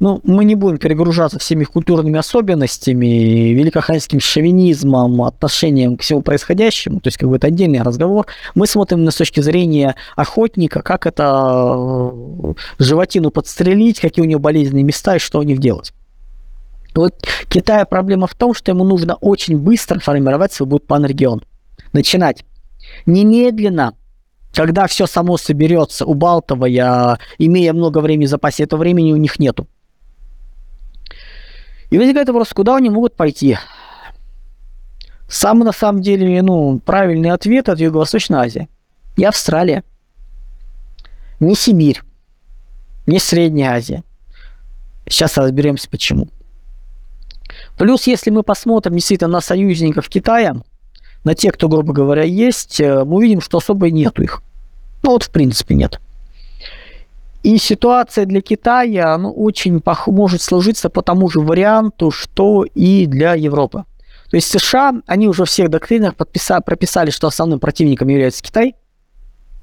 ну, мы не будем перегружаться всеми культурными особенностями, великоханским шовинизмом, отношением к всему происходящему, то есть как бы это отдельный разговор. Мы смотрим на с точки зрения охотника, как это э, животину подстрелить, какие у него болезненные места и что у них делать. Вот Китая проблема в том, что ему нужно очень быстро формировать свой будет панрегион начинать. Немедленно, когда все само соберется, у Балтова я, имея много времени в запасе, этого времени у них нету. И возникает вопрос, куда они могут пойти? Самый, на самом деле, ну, правильный ответ от Юго-Восточной Азии. И Австралия. Не Сибирь. Не Средняя Азия. Сейчас разберемся, почему. Плюс, если мы посмотрим действительно на союзников Китая, на те, кто, грубо говоря, есть, э, мы увидим, что особо нету их. Ну вот, в принципе, нет. И ситуация для Китая ну, очень может сложиться по тому же варианту, что и для Европы. То есть США, они уже в всех доктринах подписали, прописали, что основным противником является Китай.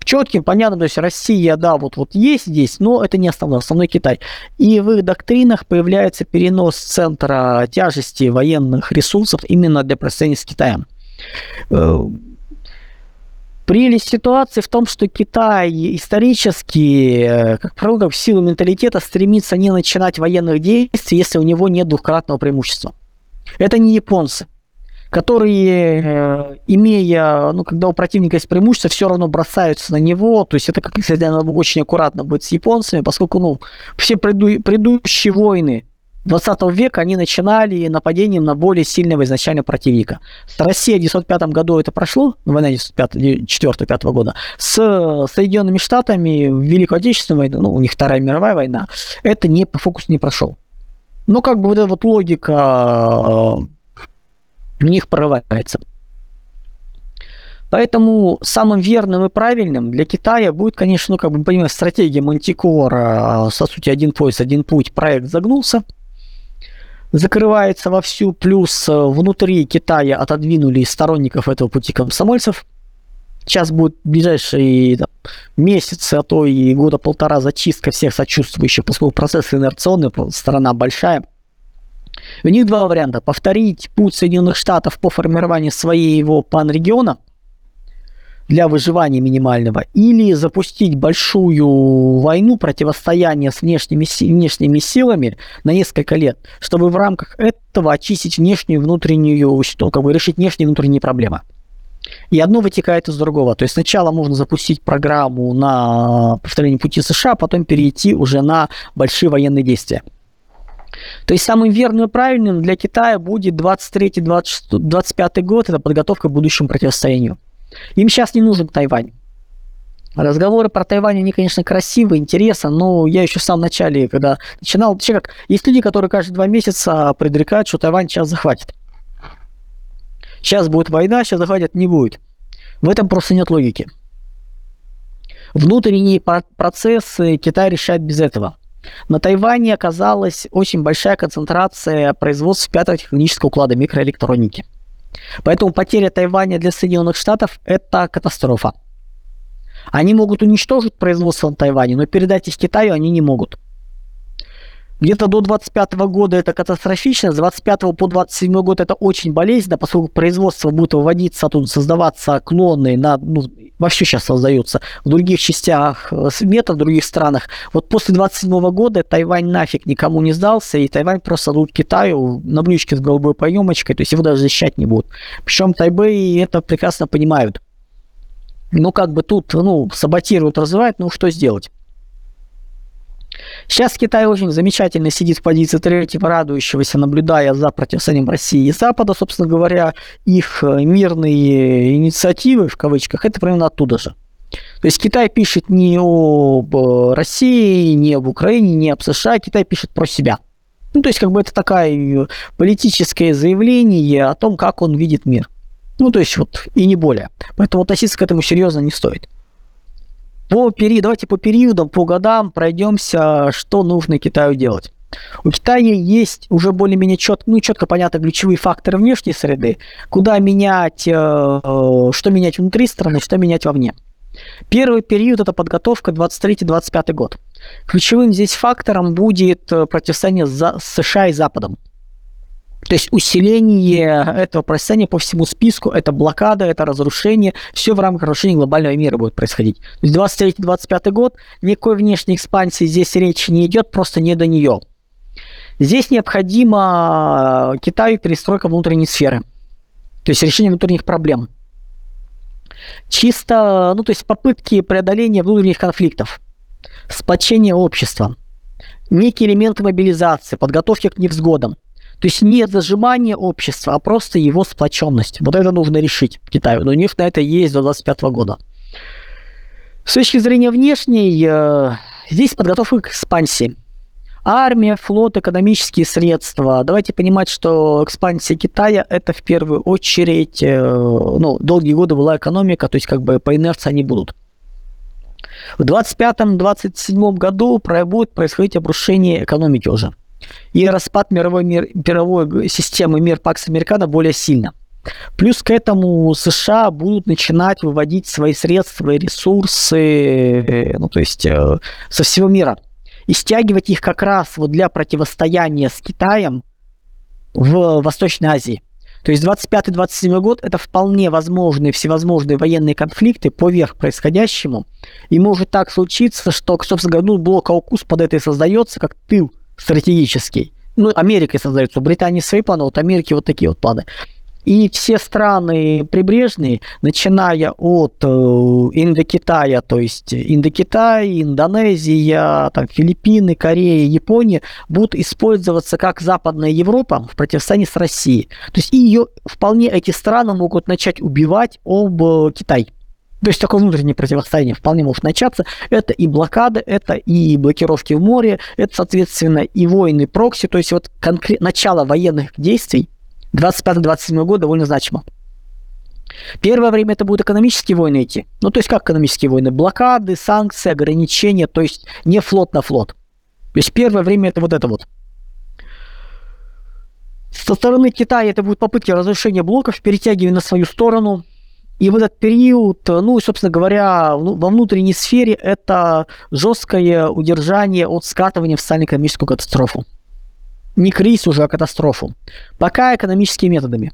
Четким, понятно, то есть Россия, да, вот, вот есть здесь, но это не основной, основной Китай. И в их доктринах появляется перенос центра тяжести военных ресурсов именно для противостояния с Китаем. Э, прелесть ситуации в том, что Китай исторически, э, как правило, в силу менталитета стремится не начинать военных действий, если у него нет двухкратного преимущества. Это не японцы, которые, э, имея, ну, когда у противника есть преимущество, все равно бросаются на него. То есть это, как если надо очень аккуратно быть с японцами, поскольку, ну, все преду- предыдущие войны 20 века они начинали нападением на более сильного изначально противника. С Россией в 1905 году это прошло, война 1904-1905 года. С Соединенными Штатами в Великую Отечественную войну, ну, у них Вторая мировая война, это не, по фокусу не прошел. Но как бы вот эта вот логика э, у них прорывается. Поэтому самым верным и правильным для Китая будет, конечно, ну, как бы, понимаешь, стратегия Мантикора, по сути, один пояс, один путь, проект загнулся – закрывается вовсю, плюс э, внутри Китая отодвинули сторонников этого пути комсомольцев. Сейчас будет ближайшие там, месяцы, а то и года полтора зачистка всех сочувствующих, поскольку процесс инерционный, сторона большая. У них два варианта. Повторить путь Соединенных Штатов по формированию своего панрегиона – для выживания минимального, или запустить большую войну, противостояние с внешними, внешними силами на несколько лет, чтобы в рамках этого очистить внешнюю и внутреннюю, что, как бы решить внешние и внутренние проблемы. И одно вытекает из другого. То есть сначала можно запустить программу на повторение пути США, а потом перейти уже на большие военные действия. То есть самым верным и правильным для Китая будет 23-25 год, это подготовка к будущему противостоянию. Им сейчас не нужен Тайвань. Разговоры про Тайвань, они, конечно, красивые, интересно, но я еще в самом начале, когда начинал, вообще как, есть люди, которые каждые два месяца предрекают, что Тайвань сейчас захватит. Сейчас будет война, сейчас захватит, не будет. В этом просто нет логики. Внутренние процессы Китай решает без этого. На Тайване оказалась очень большая концентрация производства пятого технологического уклада микроэлектроники – Поэтому потеря Тайваня для Соединенных Штатов – это катастрофа. Они могут уничтожить производство на Тайване, но передать их Китаю они не могут. Где-то до 25 года это катастрофично, с 25 по 27 год это очень болезненно, поскольку производство будет выводиться оттуда, создаваться клоны, на, ну, вообще сейчас создаются в других частях света, в других странах. Вот после 27 года Тайвань нафиг никому не сдался, и Тайвань просто дадут Китаю на блюдечке с голубой поемочкой, то есть его даже защищать не будут. Причем Тайбэй это прекрасно понимают. Ну, как бы тут, ну, саботируют, развивают, ну, что сделать? Сейчас Китай очень замечательно сидит в позиции третьего радующегося, наблюдая за противостоянием России и Запада, собственно говоря, их э, мирные инициативы, в кавычках, это примерно оттуда же. То есть Китай пишет не об э, России, не об Украине, не об США, Китай пишет про себя. Ну, то есть, как бы это такое политическое заявление о том, как он видит мир. Ну, то есть, вот, и не более. Поэтому относиться к этому серьезно не стоит. По пери... Давайте по периодам, по годам пройдемся, что нужно Китаю делать. У Китая есть уже более-менее чет, ну, четко понятно ключевые факторы внешней среды, куда менять, э, что менять внутри страны, что менять вовне. Первый период – это подготовка 23-25 год. Ключевым здесь фактором будет э, противостояние с США и Западом. То есть усиление этого процессания по всему списку, это блокада, это разрушение, все в рамках разрушения глобального мира будет происходить. То есть 23-25 год, никакой внешней экспансии здесь речи не идет, просто не до нее. Здесь необходима э, Китаю перестройка внутренней сферы, то есть решение внутренних проблем. Чисто, ну то есть попытки преодоления внутренних конфликтов, сплочение общества, некие элементы мобилизации, подготовки к невзгодам – то есть не зажимание общества, а просто его сплоченность. Вот это нужно решить Китаю. Но у них на это есть до 25 года. С точки зрения внешней, э, здесь подготовка к экспансии. Армия, флот, экономические средства. Давайте понимать, что экспансия Китая это в первую очередь, э, ну, долгие годы была экономика, то есть как бы по инерции они будут. В 25-27 году будет происходить обрушение экономики уже и распад мировой, мир, мировой системы мир Пакс Американо более сильно. Плюс к этому США будут начинать выводить свои средства и ресурсы, э, ну, то есть э, со всего мира, и стягивать их как раз вот для противостояния с Китаем в Восточной Азии. То есть 25-27 год это вполне возможные всевозможные военные конфликты поверх происходящему. И может так случиться, что, собственно говоря, ну, блок Аукус под это и создается, как тыл стратегический ну, Америкой создаются, у Британии свои планы, вот Америки вот такие вот планы. И все страны прибрежные, начиная от э, Индокитая, то есть Индокитай, Индонезия, там, Филиппины, Корея, Япония, будут использоваться как Западная Европа в противостоянии с Россией. То есть ее вполне эти страны могут начать убивать об э, Китай. То есть такое внутреннее противостояние вполне может начаться. Это и блокады, это и блокировки в море, это, соответственно, и войны прокси. То есть вот конкрет... начало военных действий 25-27 год довольно значимо. Первое время это будут экономические войны идти. Ну, то есть как экономические войны? Блокады, санкции, ограничения, то есть не флот на флот. То есть первое время это вот это вот. Со стороны Китая это будут попытки разрушения блоков, перетягивания на свою сторону. И в этот период, ну, собственно говоря, во внутренней сфере это жесткое удержание от скатывания в социально-экономическую катастрофу не кризис уже, а катастрофу. Пока экономическими методами.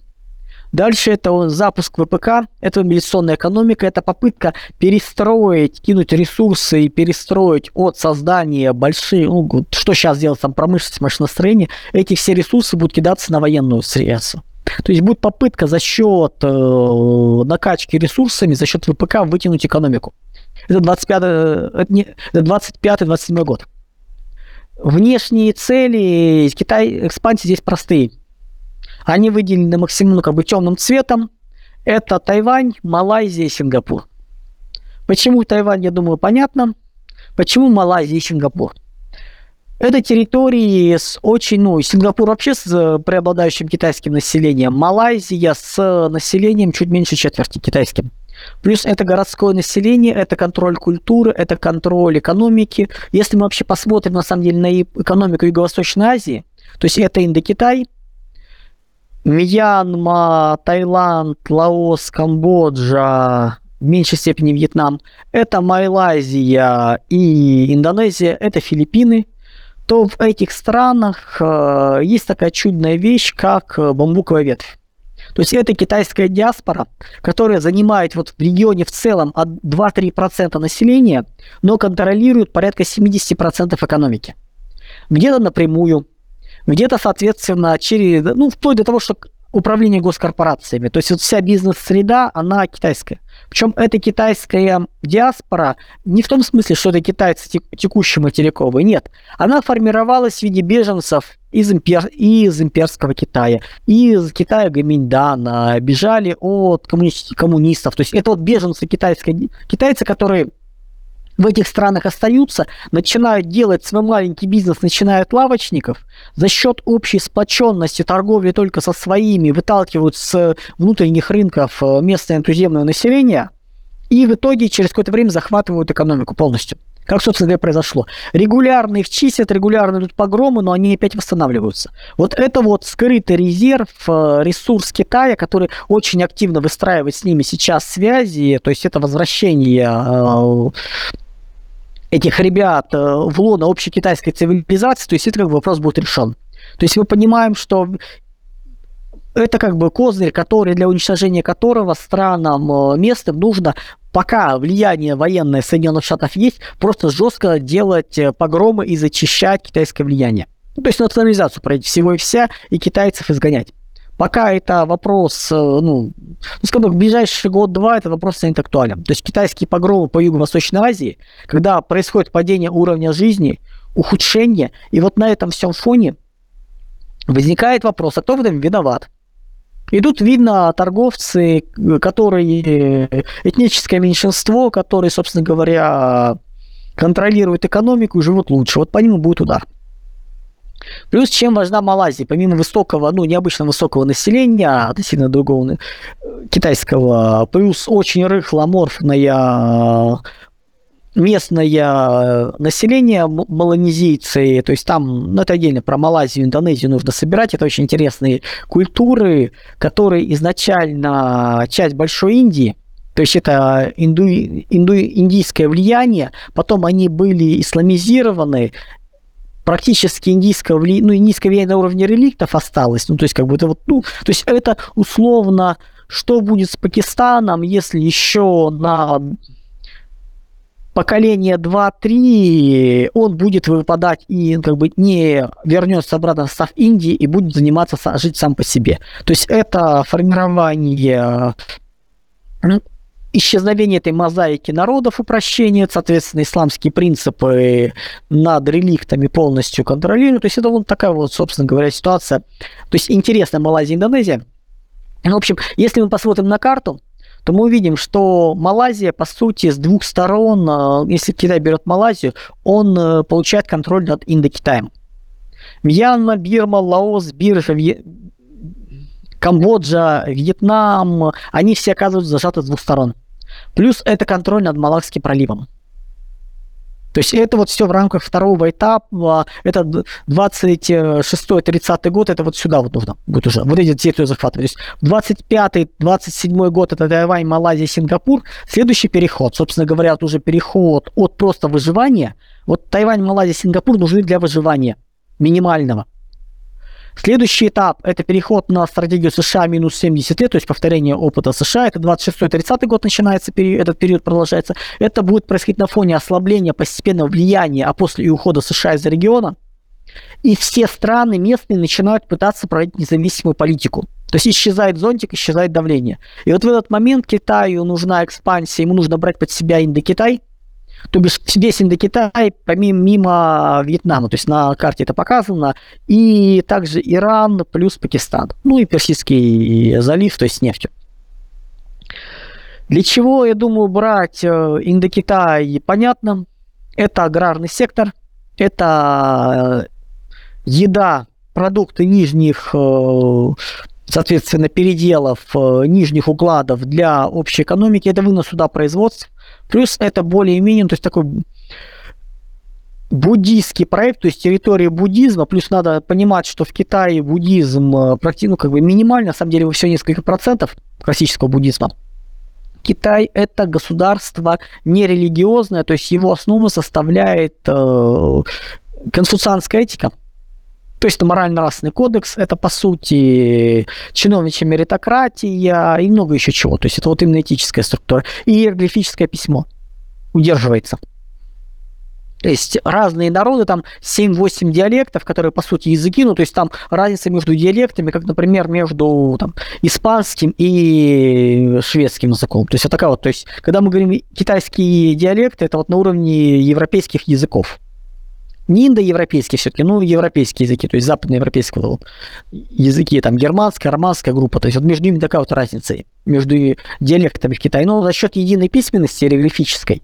Дальше это запуск ВПК, это милиционная экономика, это попытка перестроить, кинуть ресурсы и перестроить от создания больших, ну, что сейчас делать там промышленность, машиностроение, эти все ресурсы будут кидаться на военную средства. То есть будет попытка за счет э, накачки ресурсами, за счет ВПК вытянуть экономику. Это 25-27 год. Внешние цели Китай экспансии здесь простые. Они выделены максимум как бы темным цветом. Это Тайвань, Малайзия и Сингапур. Почему Тайвань, я думаю, понятно. Почему Малайзия и Сингапур? Это территории с очень, ну, Сингапур вообще с э, преобладающим китайским населением, Малайзия с населением чуть меньше четверти китайским. Плюс это городское население, это контроль культуры, это контроль экономики. Если мы вообще посмотрим, на самом деле, на экономику Юго-Восточной Азии, то есть это Индокитай, Мьянма, Таиланд, Лаос, Камбоджа, в меньшей степени Вьетнам, это Малайзия и Индонезия, это Филиппины, то в этих странах э, есть такая чудная вещь, как бамбуковая ветвь. То есть это китайская диаспора, которая занимает вот в регионе в целом от 2-3% населения, но контролирует порядка 70% экономики. Где-то напрямую, где-то, соответственно, через, ну, вплоть до того, что управление госкорпорациями. То есть вот вся бизнес-среда, она китайская. Причем эта китайская диаспора не в том смысле, что это китайцы текущие материковые, нет. Она формировалась в виде беженцев из, импер... из имперского Китая, из Китая Гаминьдана, бежали от коммуни... коммунистов. То есть это вот беженцы китайской... китайцы, которые в этих странах остаются, начинают делать свой маленький бизнес, начинают лавочников, за счет общей сплоченности торговли только со своими выталкивают с внутренних рынков э, местное туземное население, и в итоге через какое-то время захватывают экономику полностью. Как, собственно говоря, произошло. Регулярно их чистят, регулярно идут погромы, но они опять восстанавливаются. Вот это вот скрытый резерв, э, ресурс Китая, который очень активно выстраивает с ними сейчас связи, то есть это возвращение э, этих ребят э, в лоно общей китайской цивилизации, то есть это как бы вопрос будет решен. То есть мы понимаем, что это как бы козырь, который для уничтожения которого странам э, местным нужно, пока влияние военное Соединенных Штатов есть, просто жестко делать э, погромы и зачищать китайское влияние. То есть национализацию пройти всего и вся, и китайцев изгонять. Пока это вопрос, э, ну, ну скажем так, ближайший год-два это вопрос станет актуален. То есть китайские погромы по Юго-Восточной Азии, когда происходит падение уровня жизни, ухудшение, и вот на этом всем фоне возникает вопрос, а кто в этом виноват? И тут видно торговцы, которые этническое меньшинство, которые, собственно говоря, контролируют экономику и живут лучше. Вот по ним будет удар. Плюс, чем важна Малайзия, помимо высокого, ну, необычно высокого населения, а относительно другого э, китайского, плюс очень рыхломорфная местное население малонезийцы, то есть там, ну это отдельно про Малайзию, Индонезию нужно собирать, это очень интересные культуры, которые изначально часть Большой Индии, то есть это инду, инду, индийское влияние, потом они были исламизированы, практически индийского вли... ну, индийское влияние на уровне реликтов осталось. Ну, то есть, как бы это вот, ну, то есть это условно, что будет с Пакистаном, если еще на поколение 2-3 он будет выпадать и как бы не вернется обратно в состав Индии и будет заниматься жить сам по себе. То есть это формирование исчезновение этой мозаики народов, упрощение, соответственно, исламские принципы над реликтами полностью контролируют. То есть это вот такая вот, собственно говоря, ситуация. То есть интересная Малайзия, Индонезия. В общем, если мы посмотрим на карту, то мы увидим, что Малайзия, по сути, с двух сторон, э, если Китай берет Малайзию, он э, получает контроль над Индокитаем. Мьянма, Бирма, Лаос, Биржа, Камбоджа, Вьетнам, они все оказываются зажаты с двух сторон. Плюс это контроль над Малакским проливом. То есть это вот все в рамках второго этапа, это 26-30 год, это вот сюда вот нужно будет уже, вот эти территории захватывать. То есть 25-27 год это Тайвань, Малайзия, Сингапур, следующий переход, собственно говоря, вот уже переход от просто выживания, вот Тайвань, Малайзия, Сингапур нужны для выживания минимального. Следующий этап – это переход на стратегию США минус 70 лет, то есть повторение опыта США. Это 26-30 год начинается, этот период продолжается. Это будет происходить на фоне ослабления постепенного влияния, а после и ухода США из региона. И все страны местные начинают пытаться проводить независимую политику. То есть исчезает зонтик, исчезает давление. И вот в этот момент Китаю нужна экспансия, ему нужно брать под себя Индокитай – то бишь весь Индокитай, помимо мимо Вьетнама, то есть на карте это показано, и также Иран плюс Пакистан, ну и Персидский залив, то есть с нефтью. Для чего, я думаю, брать э, Индокитай, понятно. Это аграрный сектор, это э, еда, продукты нижних, э, соответственно, переделов, нижних укладов для общей экономики, это вынос сюда производств, Плюс это более-менее, то есть такой буддийский проект, то есть территория буддизма, плюс надо понимать, что в Китае буддизм э, практически, ну, как бы минимально, на самом деле, всего несколько процентов классического буддизма. Китай – это государство нерелигиозное, то есть его основу составляет э, конфуцианская этика. То есть это морально-нравственный кодекс, это, по сути, чиновничья меритократия и много еще чего. То есть это вот именно этическая структура. И иероглифическое письмо удерживается. То есть разные народы, там 7-8 диалектов, которые, по сути, языки, ну, то есть там разница между диалектами, как, например, между там, испанским и шведским языком. То есть вот такая вот, то есть когда мы говорим китайские диалекты, это вот на уровне европейских языков не индоевропейские все-таки, ну, европейские языки, то есть западноевропейского языки, там, германская, арманская группа, то есть вот между ними такая вот разница, между диалектами в Китае. Но за счет единой письменности иероглифической,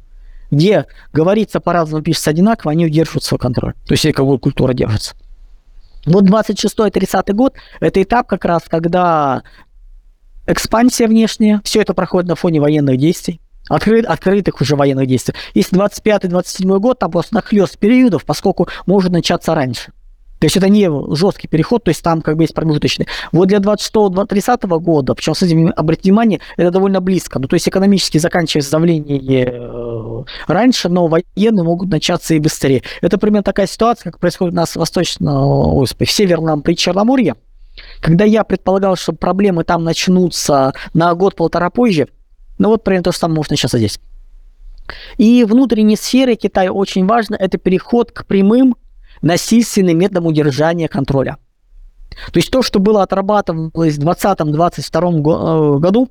где говорится по-разному, пишется одинаково, они удерживают свой контроль. То есть как бы культура держится. Вот 26-30 год – это этап как раз, когда экспансия внешняя, все это проходит на фоне военных действий, открыт, открытых уже военных действий. Если 25-27 год, там просто нахлест периодов, поскольку может начаться раньше. То есть это не жесткий переход, то есть там как бы есть промежуточный. Вот для 26-30 года, причем, с этим обратите внимание, это довольно близко. Ну, то есть экономически заканчивается давление э, раньше, но военные могут начаться и быстрее. Это примерно такая ситуация, как происходит у нас в восточном, ой, в северном Причерноморье. Когда я предполагал, что проблемы там начнутся на год-полтора позже, ну вот примерно то же самое можно сейчас здесь. И внутренней сферы Китая очень важно это переход к прямым насильственным методам удержания контроля. То есть то, что было отрабатывалось в 2020-2022 э, году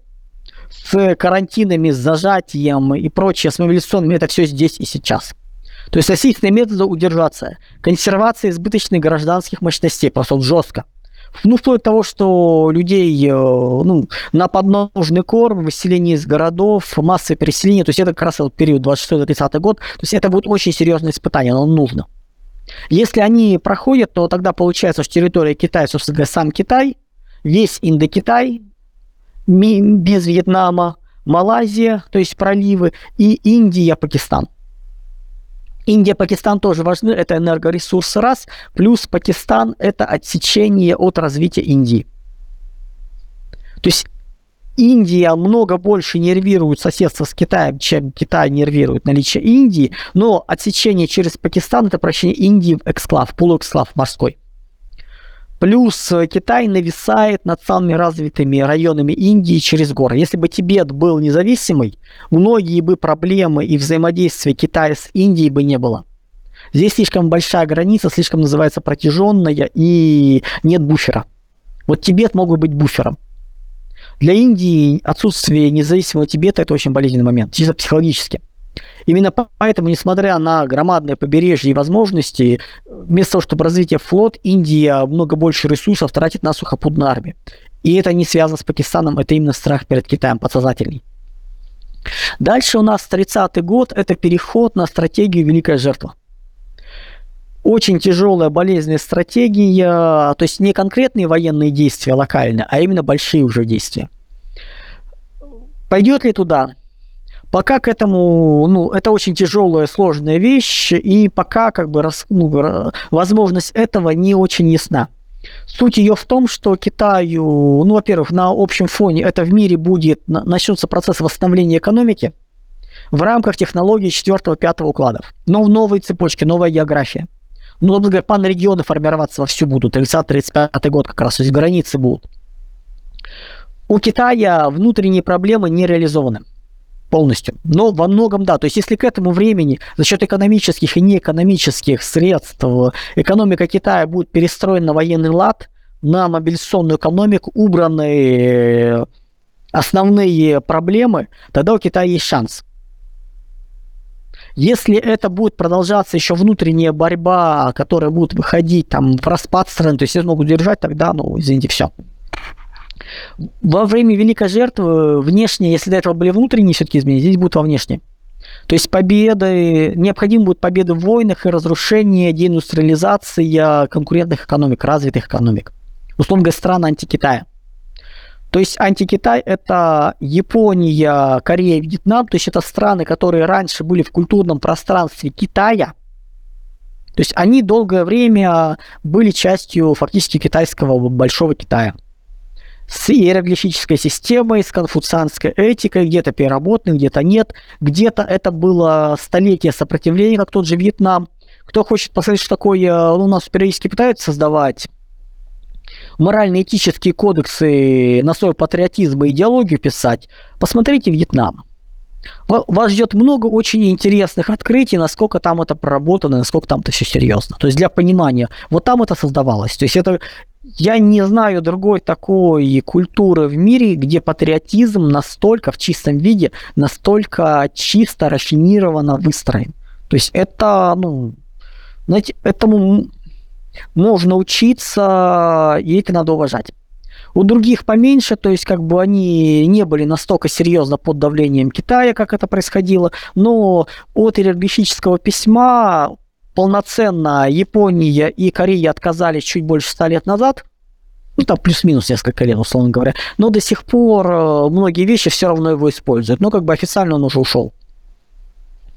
с карантинами, с зажатием и прочее, с мобилизационными, это все здесь и сейчас. То есть насильственные методы удержаться, консервация избыточных гражданских мощностей, просто вот жестко – ну, вплоть до того, что людей э, ну, на подножный корм, выселение из городов, массовое переселение, то есть это как раз вот период 26-30 год, то есть это будет очень серьезное испытание, оно нужно. Если они проходят, то тогда получается, что территория Китая, собственно говоря, сам Китай, весь Индокитай, без Вьетнама, Малайзия, то есть проливы, и Индия, Пакистан – Индия, Пакистан тоже важны, это энергоресурсы раз, плюс Пакистан – это отсечение от развития Индии. То есть Индия много больше нервирует соседство с Китаем, чем Китай нервирует наличие Индии, но отсечение через Пакистан – это прощение Индии в эксклав, полуэксклав морской. Плюс э, Китай нависает над самыми развитыми районами Индии через горы. Если бы Тибет был независимый, многие бы проблемы и взаимодействия Китая с Индией бы не было. Здесь слишком большая граница, слишком называется протяженная, и нет буфера. Вот Тибет мог бы быть буфером. Для Индии отсутствие независимого Тибета – это очень болезненный момент, чисто психологически. Именно поэтому, несмотря на громадное побережье и возможности, вместо того, чтобы развить флот, Индия много больше ресурсов тратит на сухопутную армию. И это не связано с Пакистаном, это именно страх перед Китаем подсознательный. Дальше у нас 30-й год – это переход на стратегию «Великая жертва». Очень тяжелая болезненная стратегия, то есть не конкретные военные действия локальные, а именно большие уже действия. Пойдет ли туда? Пока к этому, ну, это очень тяжелая, сложная вещь, и пока как бы рас, ну, возможность этого не очень ясна. Суть ее в том, что Китаю, ну, во-первых, на общем фоне это в мире будет, начнется процесс восстановления экономики в рамках технологии 4-5 укладов. Но в новой цепочке, новая география. Ну, собственно говоря, пан-регионы формироваться вовсю будут. 30-35 год как раз, то есть границы будут. У Китая внутренние проблемы не реализованы полностью. Но во многом да. То есть если к этому времени за счет экономических и неэкономических средств экономика Китая будет перестроена на военный лад, на мобилизационную экономику, убраны основные проблемы, тогда у Китая есть шанс. Если это будет продолжаться еще внутренняя борьба, которая будет выходить там в распад страны, то есть если могут держать, тогда, ну, извините, все. Во время великой жертвы внешне, если до этого были внутренние все-таки изменения, здесь будут во внешнем. То есть победы, необходимы будут победы в войнах и разрушение, деиндустриализация конкурентных экономик, развитых экономик. Условно говоря, страны антикитая. То есть антикитай – это Япония, Корея, Вьетнам, то есть это страны, которые раньше были в культурном пространстве Китая, то есть они долгое время были частью фактически китайского Большого Китая – с иероглифической системой, с конфуцианской этикой, где-то переработанной, где-то нет, где-то это было столетие сопротивления, как тот же Вьетнам. Кто хочет посмотреть, что такое, ну, у нас периодически пытаются создавать морально-этические кодексы на свой патриотизм и идеологию писать, посмотрите Вьетнам. Вас ждет много очень интересных открытий, насколько там это проработано, насколько там это все серьезно. То есть для понимания, вот там это создавалось. То есть это я не знаю другой такой культуры в мире, где патриотизм настолько в чистом виде, настолько чисто, рафинированно выстроен. То есть это, ну, знаете, этому можно учиться, и это надо уважать. У других поменьше, то есть как бы они не были настолько серьезно под давлением Китая, как это происходило, но от иероглифического письма полноценно Япония и Корея отказались чуть больше ста лет назад, ну, там плюс-минус несколько лет, условно говоря, но до сих пор э, многие вещи все равно его используют, но как бы официально он уже ушел.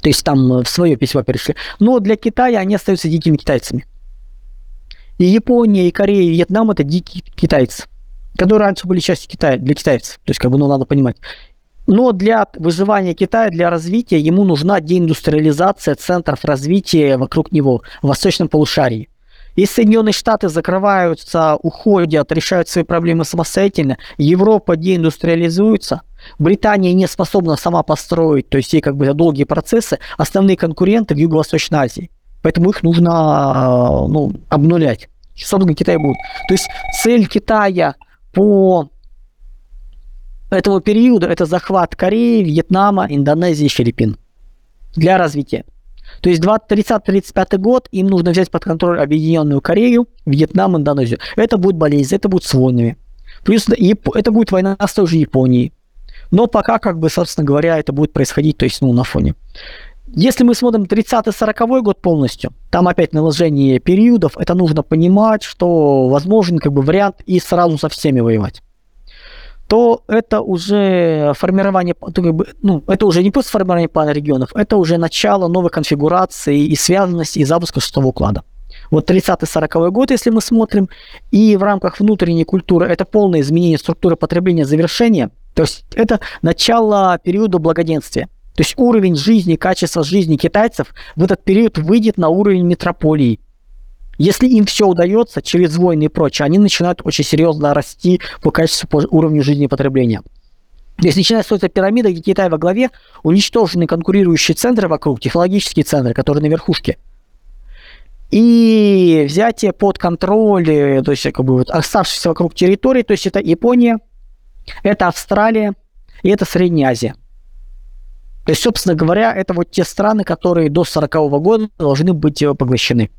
То есть там э, в свое письмо перешли. Но для Китая они остаются дикими китайцами. И Япония, и Корея, и Вьетнам это дикие китайцы, которые раньше были частью Китая, для китайцев. То есть, как бы, ну, надо понимать. Но для выживания Китая, для развития, ему нужна деиндустриализация центров развития вокруг него в восточном полушарии. И Соединенные Штаты закрываются, уходят, решают свои проблемы самостоятельно, Европа деиндустриализуется, Британия не способна сама построить, то есть ей как бы долгие процессы, основные конкуренты в Юго-Восточной Азии. Поэтому их нужно ну, обнулять. Собственно, Китай будет. То есть цель Китая по этого периода это захват Кореи, Вьетнама, Индонезии Филиппин для развития. То есть 30-35 год им нужно взять под контроль Объединенную Корею, Вьетнам, Индонезию. Это будет болезнь, это будет с войнами. Плюс это будет война с той же Японией. Но пока, как бы, собственно говоря, это будет происходить, то есть, ну, на фоне. Если мы смотрим 30-40 год полностью, там опять наложение периодов, это нужно понимать, что возможен как бы вариант и сразу со всеми воевать то это уже формирование, ну, это уже не просто формирование плана регионов, это уже начало новой конфигурации и связанности и запуска шестого уклада. Вот 30-40 год, если мы смотрим, и в рамках внутренней культуры это полное изменение структуры потребления завершения, то есть это начало периода благоденствия. То есть уровень жизни, качество жизни китайцев в этот период выйдет на уровень метрополии. Если им все удается через войны и прочее, они начинают очень серьезно расти по качеству, по уровню жизни и потребления. Если начинает строиться пирамида, где Китай во главе, уничтожены конкурирующие центры вокруг, технологические центры, которые на верхушке. И взятие под контроль, э, то есть как бы вот оставшихся вокруг территорий, то есть это Япония, это Австралия и это Средняя Азия. То есть, собственно говоря, это вот те страны, которые до 40 года должны быть э, поглощены.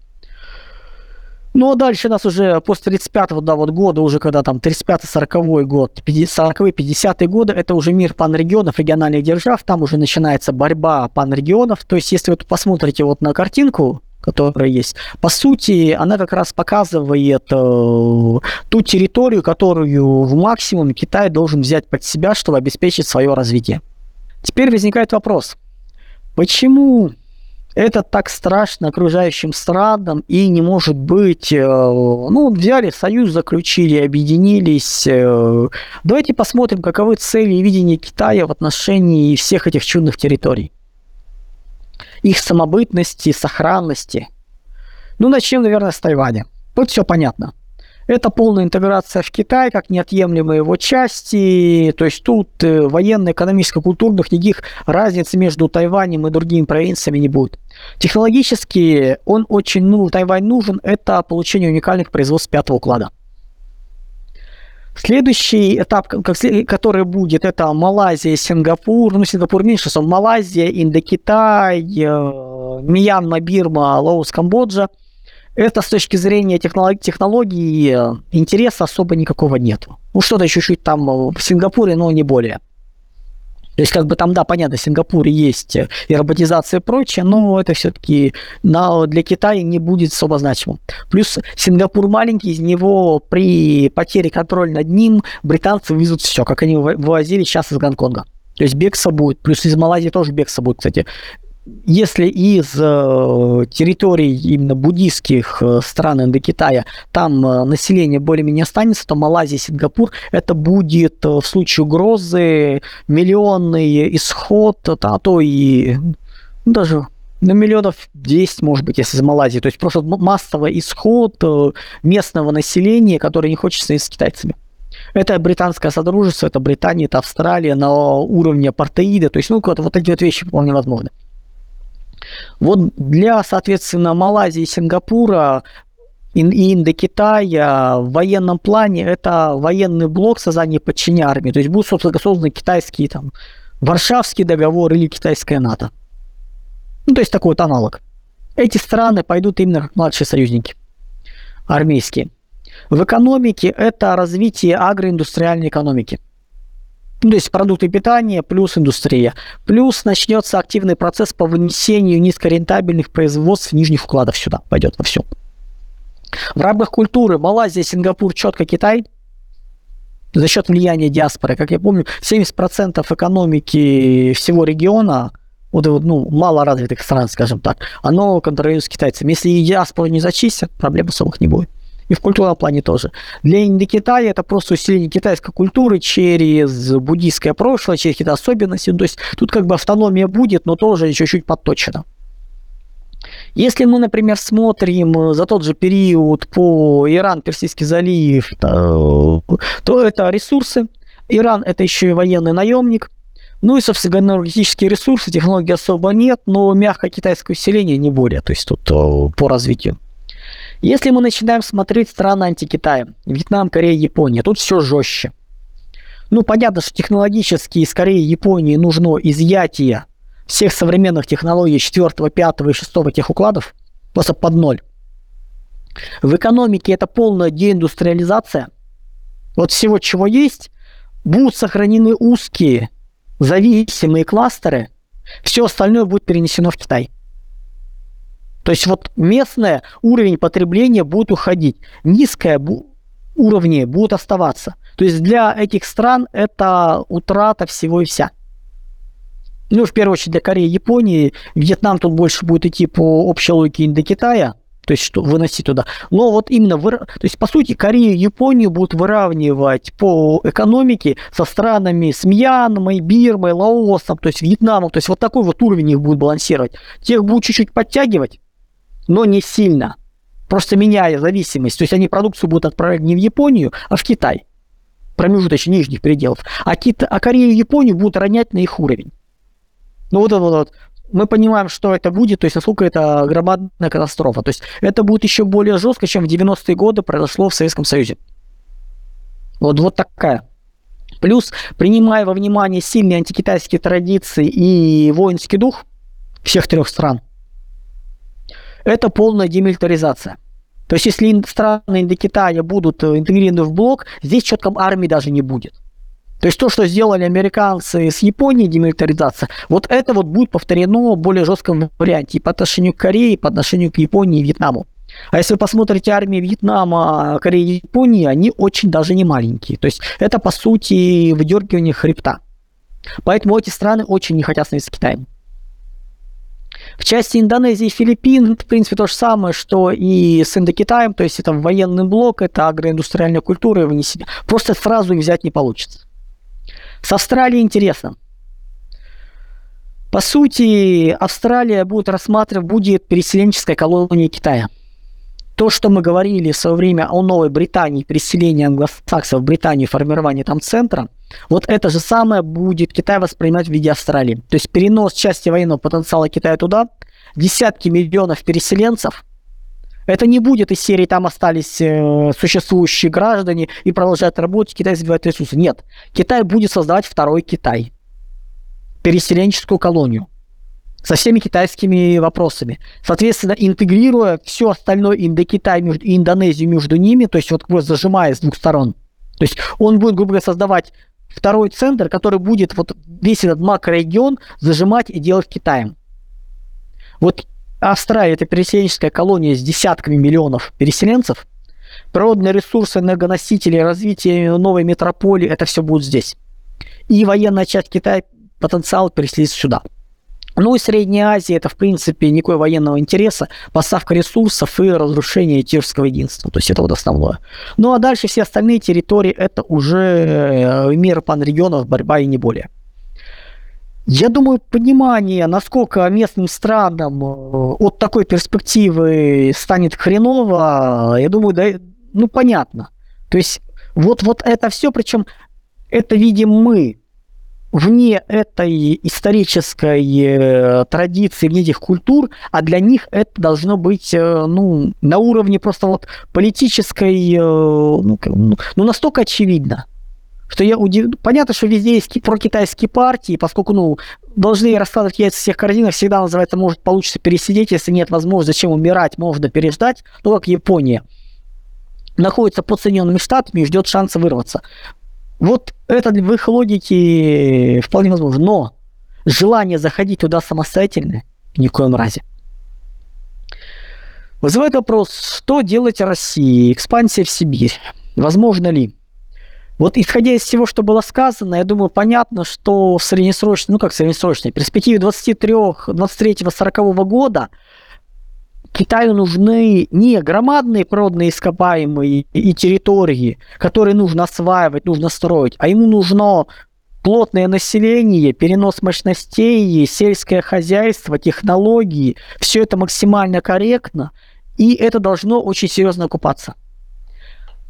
Ну, а дальше нас уже после 35-го да, вот года, уже когда там 35-40 год, 40-50-е годы, это уже мир панрегионов, региональных держав, там уже начинается борьба панрегионов. То есть, если вы посмотрите вот на картинку, которая есть, по сути, она как раз показывает э, ту территорию, которую в максимум Китай должен взять под себя, чтобы обеспечить свое развитие. Теперь возникает вопрос, почему это так страшно окружающим странам и не может быть, э, ну, взяли союз, заключили, объединились. Э, давайте посмотрим, каковы цели и видения Китая в отношении всех этих чудных территорий. Их самобытности, сохранности. Ну, начнем, наверное, с Тайваня. Тут все понятно. Это полная интеграция в Китай как неотъемлемые его части. То есть тут э, военно-экономическо-культурных никаких разниц между Тайванем и другими провинциями не будет. Технологически он очень, ну, Тайвань нужен, это получение уникальных производств пятого уклада. Следующий этап, который будет, это Малайзия, Сингапур, ну, Сингапур меньше, сон Малайзия, Индокитай, э, Мьянма, Бирма, Лаос, Камбоджа – это с точки зрения технологий, технологии интереса особо никакого нет. Ну, что-то чуть-чуть там в Сингапуре, но не более. То есть, как бы там, да, понятно, в Сингапуре есть и роботизация и прочее, но это все-таки для Китая не будет особо значимым. Плюс Сингапур маленький, из него при потере контроля над ним британцы везут все, как они вывозили сейчас из Гонконга. То есть бегство будет, плюс из Малайзии тоже бегство будет, кстати если из э, территорий именно буддийских э, стран Индокитая там э, население более-менее останется, то Малайзия, Сингапур это будет в случае угрозы миллионный исход, а то и ну, даже на миллионов 10, может быть, если из Малайзии. То есть просто массовый исход местного населения, которое не хочет с китайцами. Это британское содружество, это Британия, это Австралия на уровне апартеида. То есть, ну, вот, вот эти вот вещи вполне возможны. Вот для, соответственно, Малайзии Сингапура и Индокитая в военном плане это военный блок создания подчинения армии. То есть будут, собственно, созданы китайские там Варшавский договор или китайская НАТО. Ну, то есть такой вот аналог. Эти страны пойдут именно как младшие союзники, армейские. В экономике это развитие агроиндустриальной экономики – ну, то есть продукты питания плюс индустрия. Плюс начнется активный процесс по вынесению низкорентабельных производств нижних вкладов сюда, пойдет во все. В рамках культуры Малайзия, Сингапур, четко Китай. За счет влияния диаспоры, как я помню, 70% экономики всего региона, вот, ну, малоразвитых стран, скажем так, оно контролируется китайцами. Если диаспору не зачистят, проблем особых не будет и в культурном плане тоже. Для Индокитая это просто усиление китайской культуры через буддийское прошлое, через какие-то особенности. То есть тут как бы автономия будет, но тоже чуть-чуть подточена. Если мы, например, смотрим за тот же период по Иран, Персидский залив, то, то это ресурсы. Иран это еще и военный наемник. Ну и, собственно, энергетические ресурсы, технологий особо нет, но мягкое китайское усиление не более, то есть тут э, по развитию. Если мы начинаем смотреть страны антикитая, Вьетнам, Корея, Япония, тут все жестче. Ну, понятно, что технологически скорее Японии нужно изъятие всех современных технологий 4, 5 и 6 тех укладов просто под ноль. В экономике это полная деиндустриализация. Вот всего, чего есть, будут сохранены узкие зависимые кластеры, все остальное будет перенесено в Китай. То есть вот местный уровень потребления будет уходить, низкое бу- уровни будут оставаться. То есть для этих стран это утрата всего и вся. Ну, в первую очередь для Кореи и Японии. Вьетнам тут больше будет идти по общей логике Индокитая, то есть что выносить туда. Но вот именно, выра... то есть по сути Корею и Японию будут выравнивать по экономике со странами с Мьянмой, Бирмой, Лаосом, то есть Вьетнамом. То есть вот такой вот уровень их будет балансировать. Тех будут чуть-чуть подтягивать, но не сильно. просто меняя зависимость. То есть они продукцию будут отправлять не в Японию, а в Китай. Промежуточных нижних пределов. А, Кита, а Корею и Японию будут ронять на их уровень. Ну вот это вот мы понимаем, что это будет, то есть насколько это громадная катастрофа. То есть это будет еще более жестко, чем в 90-е годы произошло в Советском Союзе. Вот, вот такая. Плюс, принимая во внимание сильные антикитайские традиции и воинский дух всех трех стран, это полная демилитаризация. То есть, если страны Индокитая будут интегрированы в блок, здесь четко армии даже не будет. То есть то, что сделали американцы с Японией, демилитаризация, вот это вот будет повторено в более жестком варианте и по отношению к Корее, и по отношению к Японии и Вьетнаму. А если вы посмотрите армии Вьетнама, Кореи и Японии, они очень даже не маленькие. То есть это, по сути, выдергивание хребта. Поэтому эти страны очень не хотят становиться Китаем. В части Индонезии и Филиппин, в принципе, то же самое, что и с Индокитаем, то есть это военный блок, это агроиндустриальная культура, и себе просто сразу их взять не получится. С Австралией интересно. По сути, Австралия будет рассматривать, будет переселенческой колонией Китая. То, что мы говорили в свое время о Новой Британии, переселении англосаксов в Британию, формировании там центра, вот это же самое будет Китай воспринимать в виде Австралии. То есть перенос части военного потенциала Китая туда, десятки миллионов переселенцев – это не будет из серии «там остались э, существующие граждане и продолжают работать, Китай забивает ресурсы». Нет. Китай будет создавать второй Китай. Переселенческую колонию со всеми китайскими вопросами. Соответственно, интегрируя все остальное Индокитай между, и Индонезию между ними, то есть вот зажимая с двух сторон. То есть он будет, грубо говоря, создавать второй центр, который будет вот весь этот макрорегион зажимать и делать Китаем. Вот Австралия – это переселенческая колония с десятками миллионов переселенцев. Природные ресурсы, энергоносители, развитие новой метрополии – это все будет здесь. И военная часть Китая, потенциал переселиться сюда. Ну и Средняя Азия – это, в принципе, никакой военного интереса, поставка ресурсов и разрушение тирского единства. То есть это вот основное. Ну а дальше все остальные территории – это уже э, мир панрегионов, борьба и не более. Я думаю, понимание, насколько местным странам э, от такой перспективы станет хреново, я думаю, да, ну, понятно. То есть вот, вот это все, причем это видим мы, вне этой исторической э, традиции, вне этих культур, а для них это должно быть, э, ну, на уровне просто вот политической, э, ну, ну, настолько очевидно что я удив... Понятно, что везде есть прокитайские партии, поскольку, ну, должны раскладывать яйца всех корзинах, всегда называется, может, получится пересидеть, если нет возможности, зачем умирать, можно переждать, ну, как Япония находится под Соединенными Штатами и ждет шанса вырваться. Вот это в их логике вполне возможно. Но желание заходить туда самостоятельно ни в коем разе. Вызывает вопрос, что делать России? Экспансия в Сибирь. Возможно ли? Вот исходя из всего, что было сказано, я думаю, понятно, что в среднесрочной, ну как среднесрочной, перспективе 23, 23 40 года Китаю нужны не громадные природные ископаемые и территории, которые нужно осваивать, нужно строить, а ему нужно плотное население, перенос мощностей, сельское хозяйство, технологии, все это максимально корректно, и это должно очень серьезно окупаться.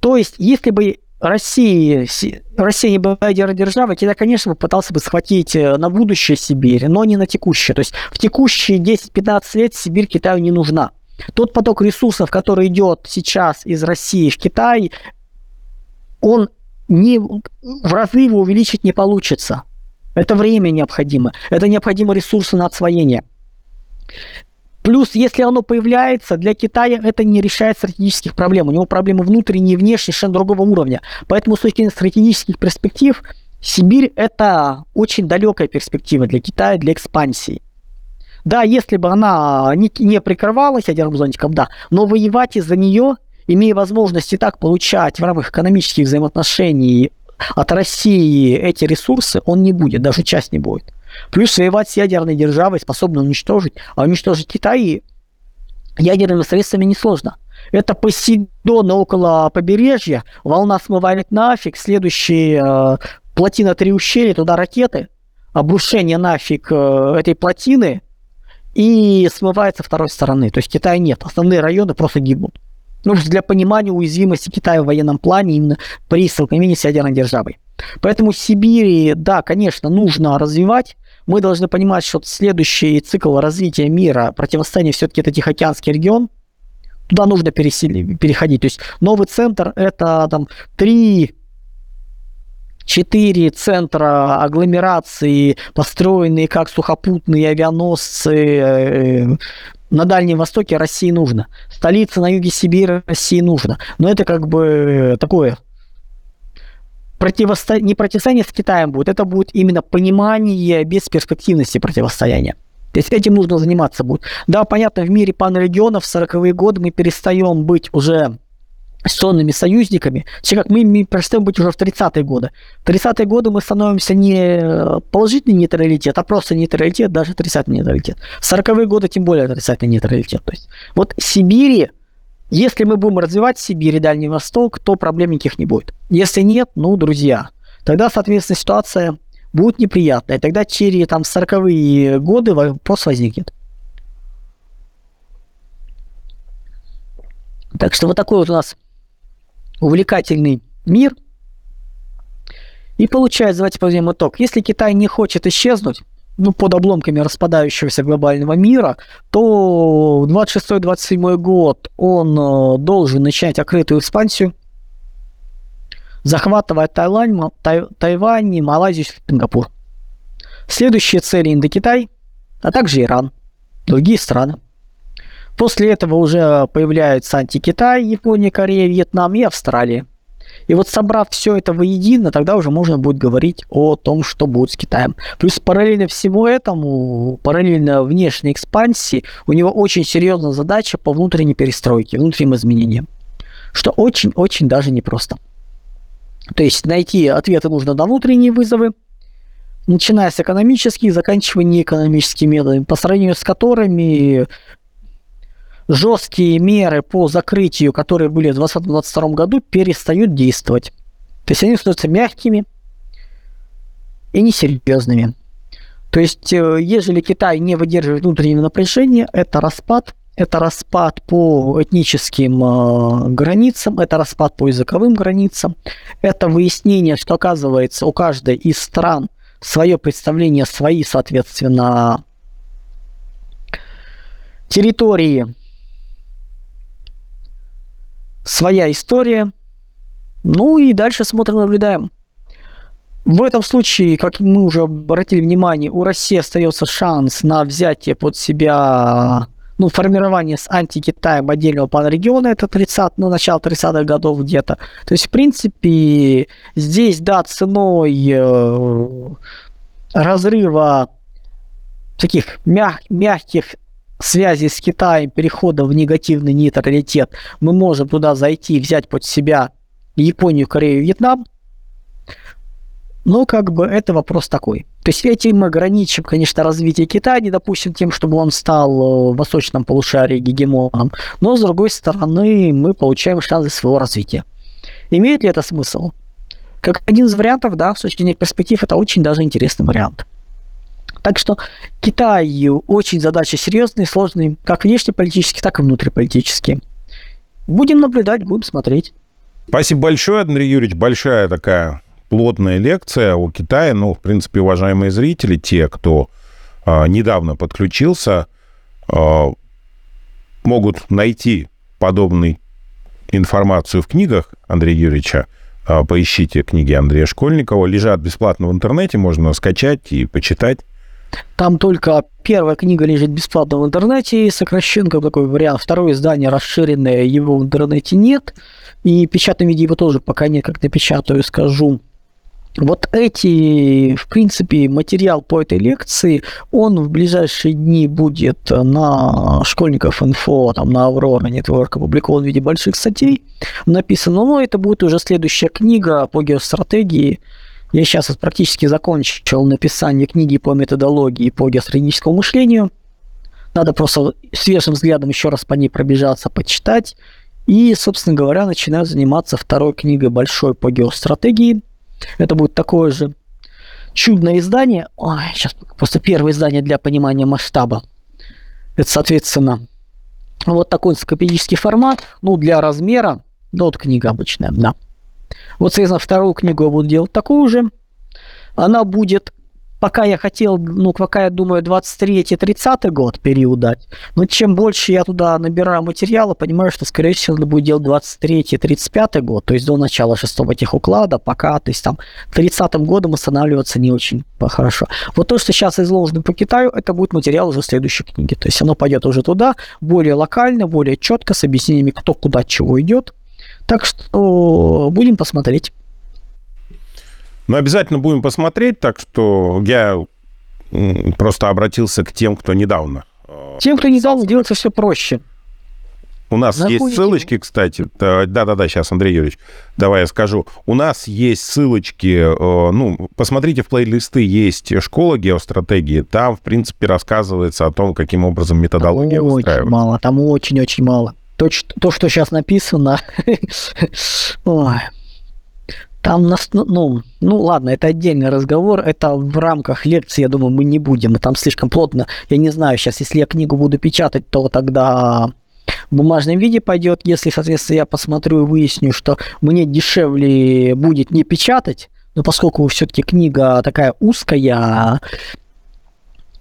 То есть, если бы России, Россия не была державой, Китай, конечно, пытался бы схватить э, на будущее Сибирь, но не на текущее. То есть в текущие 10-15 лет Сибирь Китаю не нужна. Тот поток ресурсов, который идет сейчас из России в Китай, он не, в разы его увеличить не получится. Это время необходимо. Это необходимы ресурсы на освоение. Плюс, если оно появляется, для Китая это не решает стратегических проблем. У него проблемы внутренние и внешние совершенно другого уровня. Поэтому с точки стратегических перспектив, Сибирь это очень далекая перспектива для Китая, для экспансии. Да, если бы она не, не прикрывалась ядерным зонтиком, да, но воевать из-за нее, имея возможность и так получать в рамках экономических взаимоотношений от России эти ресурсы, он не будет, даже часть не будет. Плюс воевать с ядерной державой способны уничтожить, а уничтожить Китай ядерными средствами несложно. Это Посейдон около побережья, волна смывает нафиг, следующая э, плотина три ущелья, туда ракеты, обрушение нафиг э, этой плотины и смывается второй стороны. То есть Китая нет, основные районы просто гибнут. Ну, для понимания уязвимости Китая в военном плане именно при столкновении с ядерной державой. Поэтому Сибири, да, конечно, нужно развивать. Мы должны понимать, что следующий цикл развития мира, противостояние все-таки это Тихоокеанский регион, туда нужно пересели, переходить. То есть новый центр это там три четыре центра агломерации, построенные как сухопутные авианосцы, э, на Дальнем Востоке России нужно. Столица на юге Сибири России нужно. Но это как бы такое противосто... не противостояние с Китаем будет, это будет именно понимание бесперспективности противостояния. То есть этим нужно заниматься будет. Да, понятно, в мире панрегионов в 40-е годы мы перестаем быть уже сонными союзниками, все как мы, мы перестаем быть уже в 30-е годы. В 30-е годы мы становимся не положительный нейтралитет, а просто нейтралитет, даже отрицательный нейтралитет. В 40-е годы тем более отрицательный нейтралитет. То есть вот Сибири, если мы будем развивать Сибирь и Дальний Восток, то проблем никаких не будет. Если нет, ну, друзья, тогда, соответственно, ситуация будет неприятная. Тогда через там 40-е годы вопрос возникнет. Так что вот такой вот у нас увлекательный мир. И получается, давайте подведем итог. Если Китай не хочет исчезнуть, ну, под обломками распадающегося глобального мира, то 26-27 год он э, должен начать открытую экспансию, захватывая Таилань, Тай, Тайвань, Малайзию, Сингапур. Следующие цели Индокитай, а также Иран, другие страны. После этого уже появляются антикитай, Япония, Корея, Вьетнам и Австралия. И вот собрав все это воедино, тогда уже можно будет говорить о том, что будет с Китаем. Плюс параллельно всему этому, параллельно внешней экспансии, у него очень серьезная задача по внутренней перестройке, внутренним изменениям. Что очень-очень даже непросто. То есть найти ответы нужно на внутренние вызовы, начиная с экономических, заканчивая неэкономическими методами, по сравнению с которыми жесткие меры по закрытию, которые были в 2022 году, перестают действовать. То есть они становятся мягкими и несерьезными. То есть, э, ежели Китай не выдерживает внутреннего напряжения, это распад, это распад по этническим э, границам, это распад по языковым границам, это выяснение, что оказывается у каждой из стран свое представление, свои, соответственно, территории, своя история. Ну и дальше смотрим, наблюдаем. В этом случае, как мы уже обратили внимание, у России остается шанс на взятие под себя, ну, формирование с антикитаем отдельного панрегиона, это 30, ну, начало 30-х годов где-то. То есть, в принципе, здесь, да, ценой э, разрыва таких мяг, мягких связи с Китаем, перехода в негативный нейтралитет, мы можем туда зайти, взять под себя Японию, Корею, Вьетнам. Но как бы это вопрос такой. То есть этим мы ограничим, конечно, развитие Китая, не допустим тем, чтобы он стал э, в восточном полушарии гегемоном. Но, с другой стороны, мы получаем шансы своего развития. Имеет ли это смысл? Как один из вариантов, да, с точки зрения перспектив, это очень даже интересный вариант. Так что Китай очень задача серьезная, сложная, как внешнеполитически, так и внутриполитически. Будем наблюдать, будем смотреть. Спасибо большое, Андрей Юрьевич. Большая такая плотная лекция о Китае. Ну, в принципе, уважаемые зрители, те, кто э, недавно подключился, э, могут найти подобную информацию в книгах Андрея Юрьевича. Э, поищите книги Андрея Школьникова. Лежат бесплатно в интернете, можно скачать и почитать. Там только первая книга лежит бесплатно в интернете, сокращенка такой вариант. Второе издание расширенное, его в интернете нет. И печатном виде его тоже пока нет, как напечатаю, скажу. Вот эти, в принципе, материал по этой лекции, он в ближайшие дни будет на школьников инфо, там, на Аврора Network опубликован в виде больших статей написано, но это будет уже следующая книга по геостратегии, я сейчас практически закончил написание книги по методологии по геостратегическому мышлению. Надо просто свежим взглядом еще раз по ней пробежаться, почитать. И, собственно говоря, начинаю заниматься второй книгой большой по геостратегии. Это будет такое же чудное издание. Ой, сейчас просто первое издание для понимания масштаба. Это, соответственно, Вот такой энциклопедический формат. Ну, для размера, ну, вот книга обычная, да. Вот, соответственно, вторую книгу я буду делать такую же. Она будет пока я хотел, ну, пока я думаю, 23-30 год период дать, но чем больше я туда набираю материала, понимаю, что, скорее всего, надо будет делать 23-35 год, то есть до начала шестого техуклада, пока, то есть там 30-м годом останавливаться не очень хорошо. Вот то, что сейчас изложено по Китаю, это будет материал уже следующей книги, то есть оно пойдет уже туда, более локально, более четко, с объяснениями, кто куда чего идет. Так что будем посмотреть. Ну, обязательно будем посмотреть, так что я просто обратился к тем, кто недавно. Э, тем, кто недавно, делается все проще. У нас Заходите. есть ссылочки, кстати. Да-да-да, сейчас, Андрей Юрьевич, давай я скажу. У нас есть ссылочки, э, ну, посмотрите в плейлисты, есть школа геостратегии. Там, в принципе, рассказывается о том, каким образом методология там очень мало, там очень-очень мало. То, то, что сейчас написано... Там нас, ну, ну, ну ладно, это отдельный разговор, это в рамках лекции, я думаю, мы не будем, там слишком плотно, я не знаю, сейчас, если я книгу буду печатать, то тогда в бумажном виде пойдет, если, соответственно, я посмотрю и выясню, что мне дешевле будет не печатать, но поскольку все-таки книга такая узкая,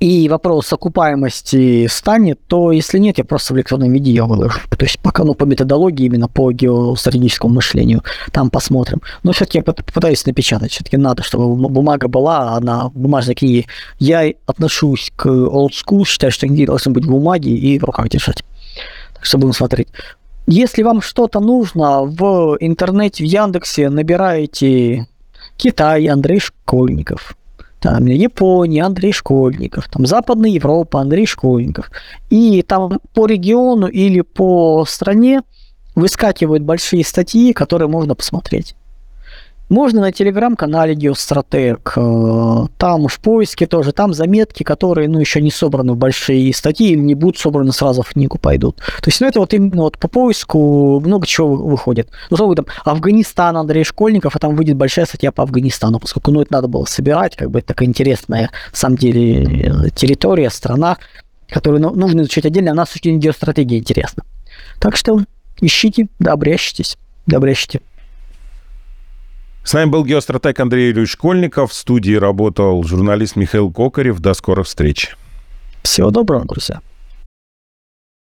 и вопрос окупаемости станет, то если нет, я просто в электронном виде ее выложу. То есть пока, ну, по методологии, именно по геостратегическому мышлению, там посмотрим. Но все-таки я попытаюсь напечатать. Все-таки надо, чтобы бумага была, а на бумажной книге. Я отношусь к old school, считаю, что книги должны быть в бумаге и в руках держать. Так что будем смотреть. Если вам что-то нужно в интернете, в Яндексе, набираете Китай, Андрей Школьников – там Япония, Андрей Школьников, там Западная Европа, Андрей Школьников. И там по региону или по стране выскакивают большие статьи, которые можно посмотреть. Можно на телеграм-канале Геостратег, э, там в поиске тоже, там заметки, которые, ну, еще не собраны в большие статьи или не будут собраны сразу в книгу пойдут. То есть, ну, это вот именно вот по поиску много чего выходит. Ну, что там, Афганистан, Андрей Школьников, а там выйдет большая статья по Афганистану, поскольку, ну, это надо было собирать, как бы, это такая интересная, на самом деле, территория, страна, которую ну, нужно изучать отдельно, а нас очень геостратегия интересна. Так что ищите, да, обрящитесь. С нами был геостратег Андрей Юрьевич Школьников. В студии работал журналист Михаил Кокарев. До скорых встреч. Всего доброго, друзья.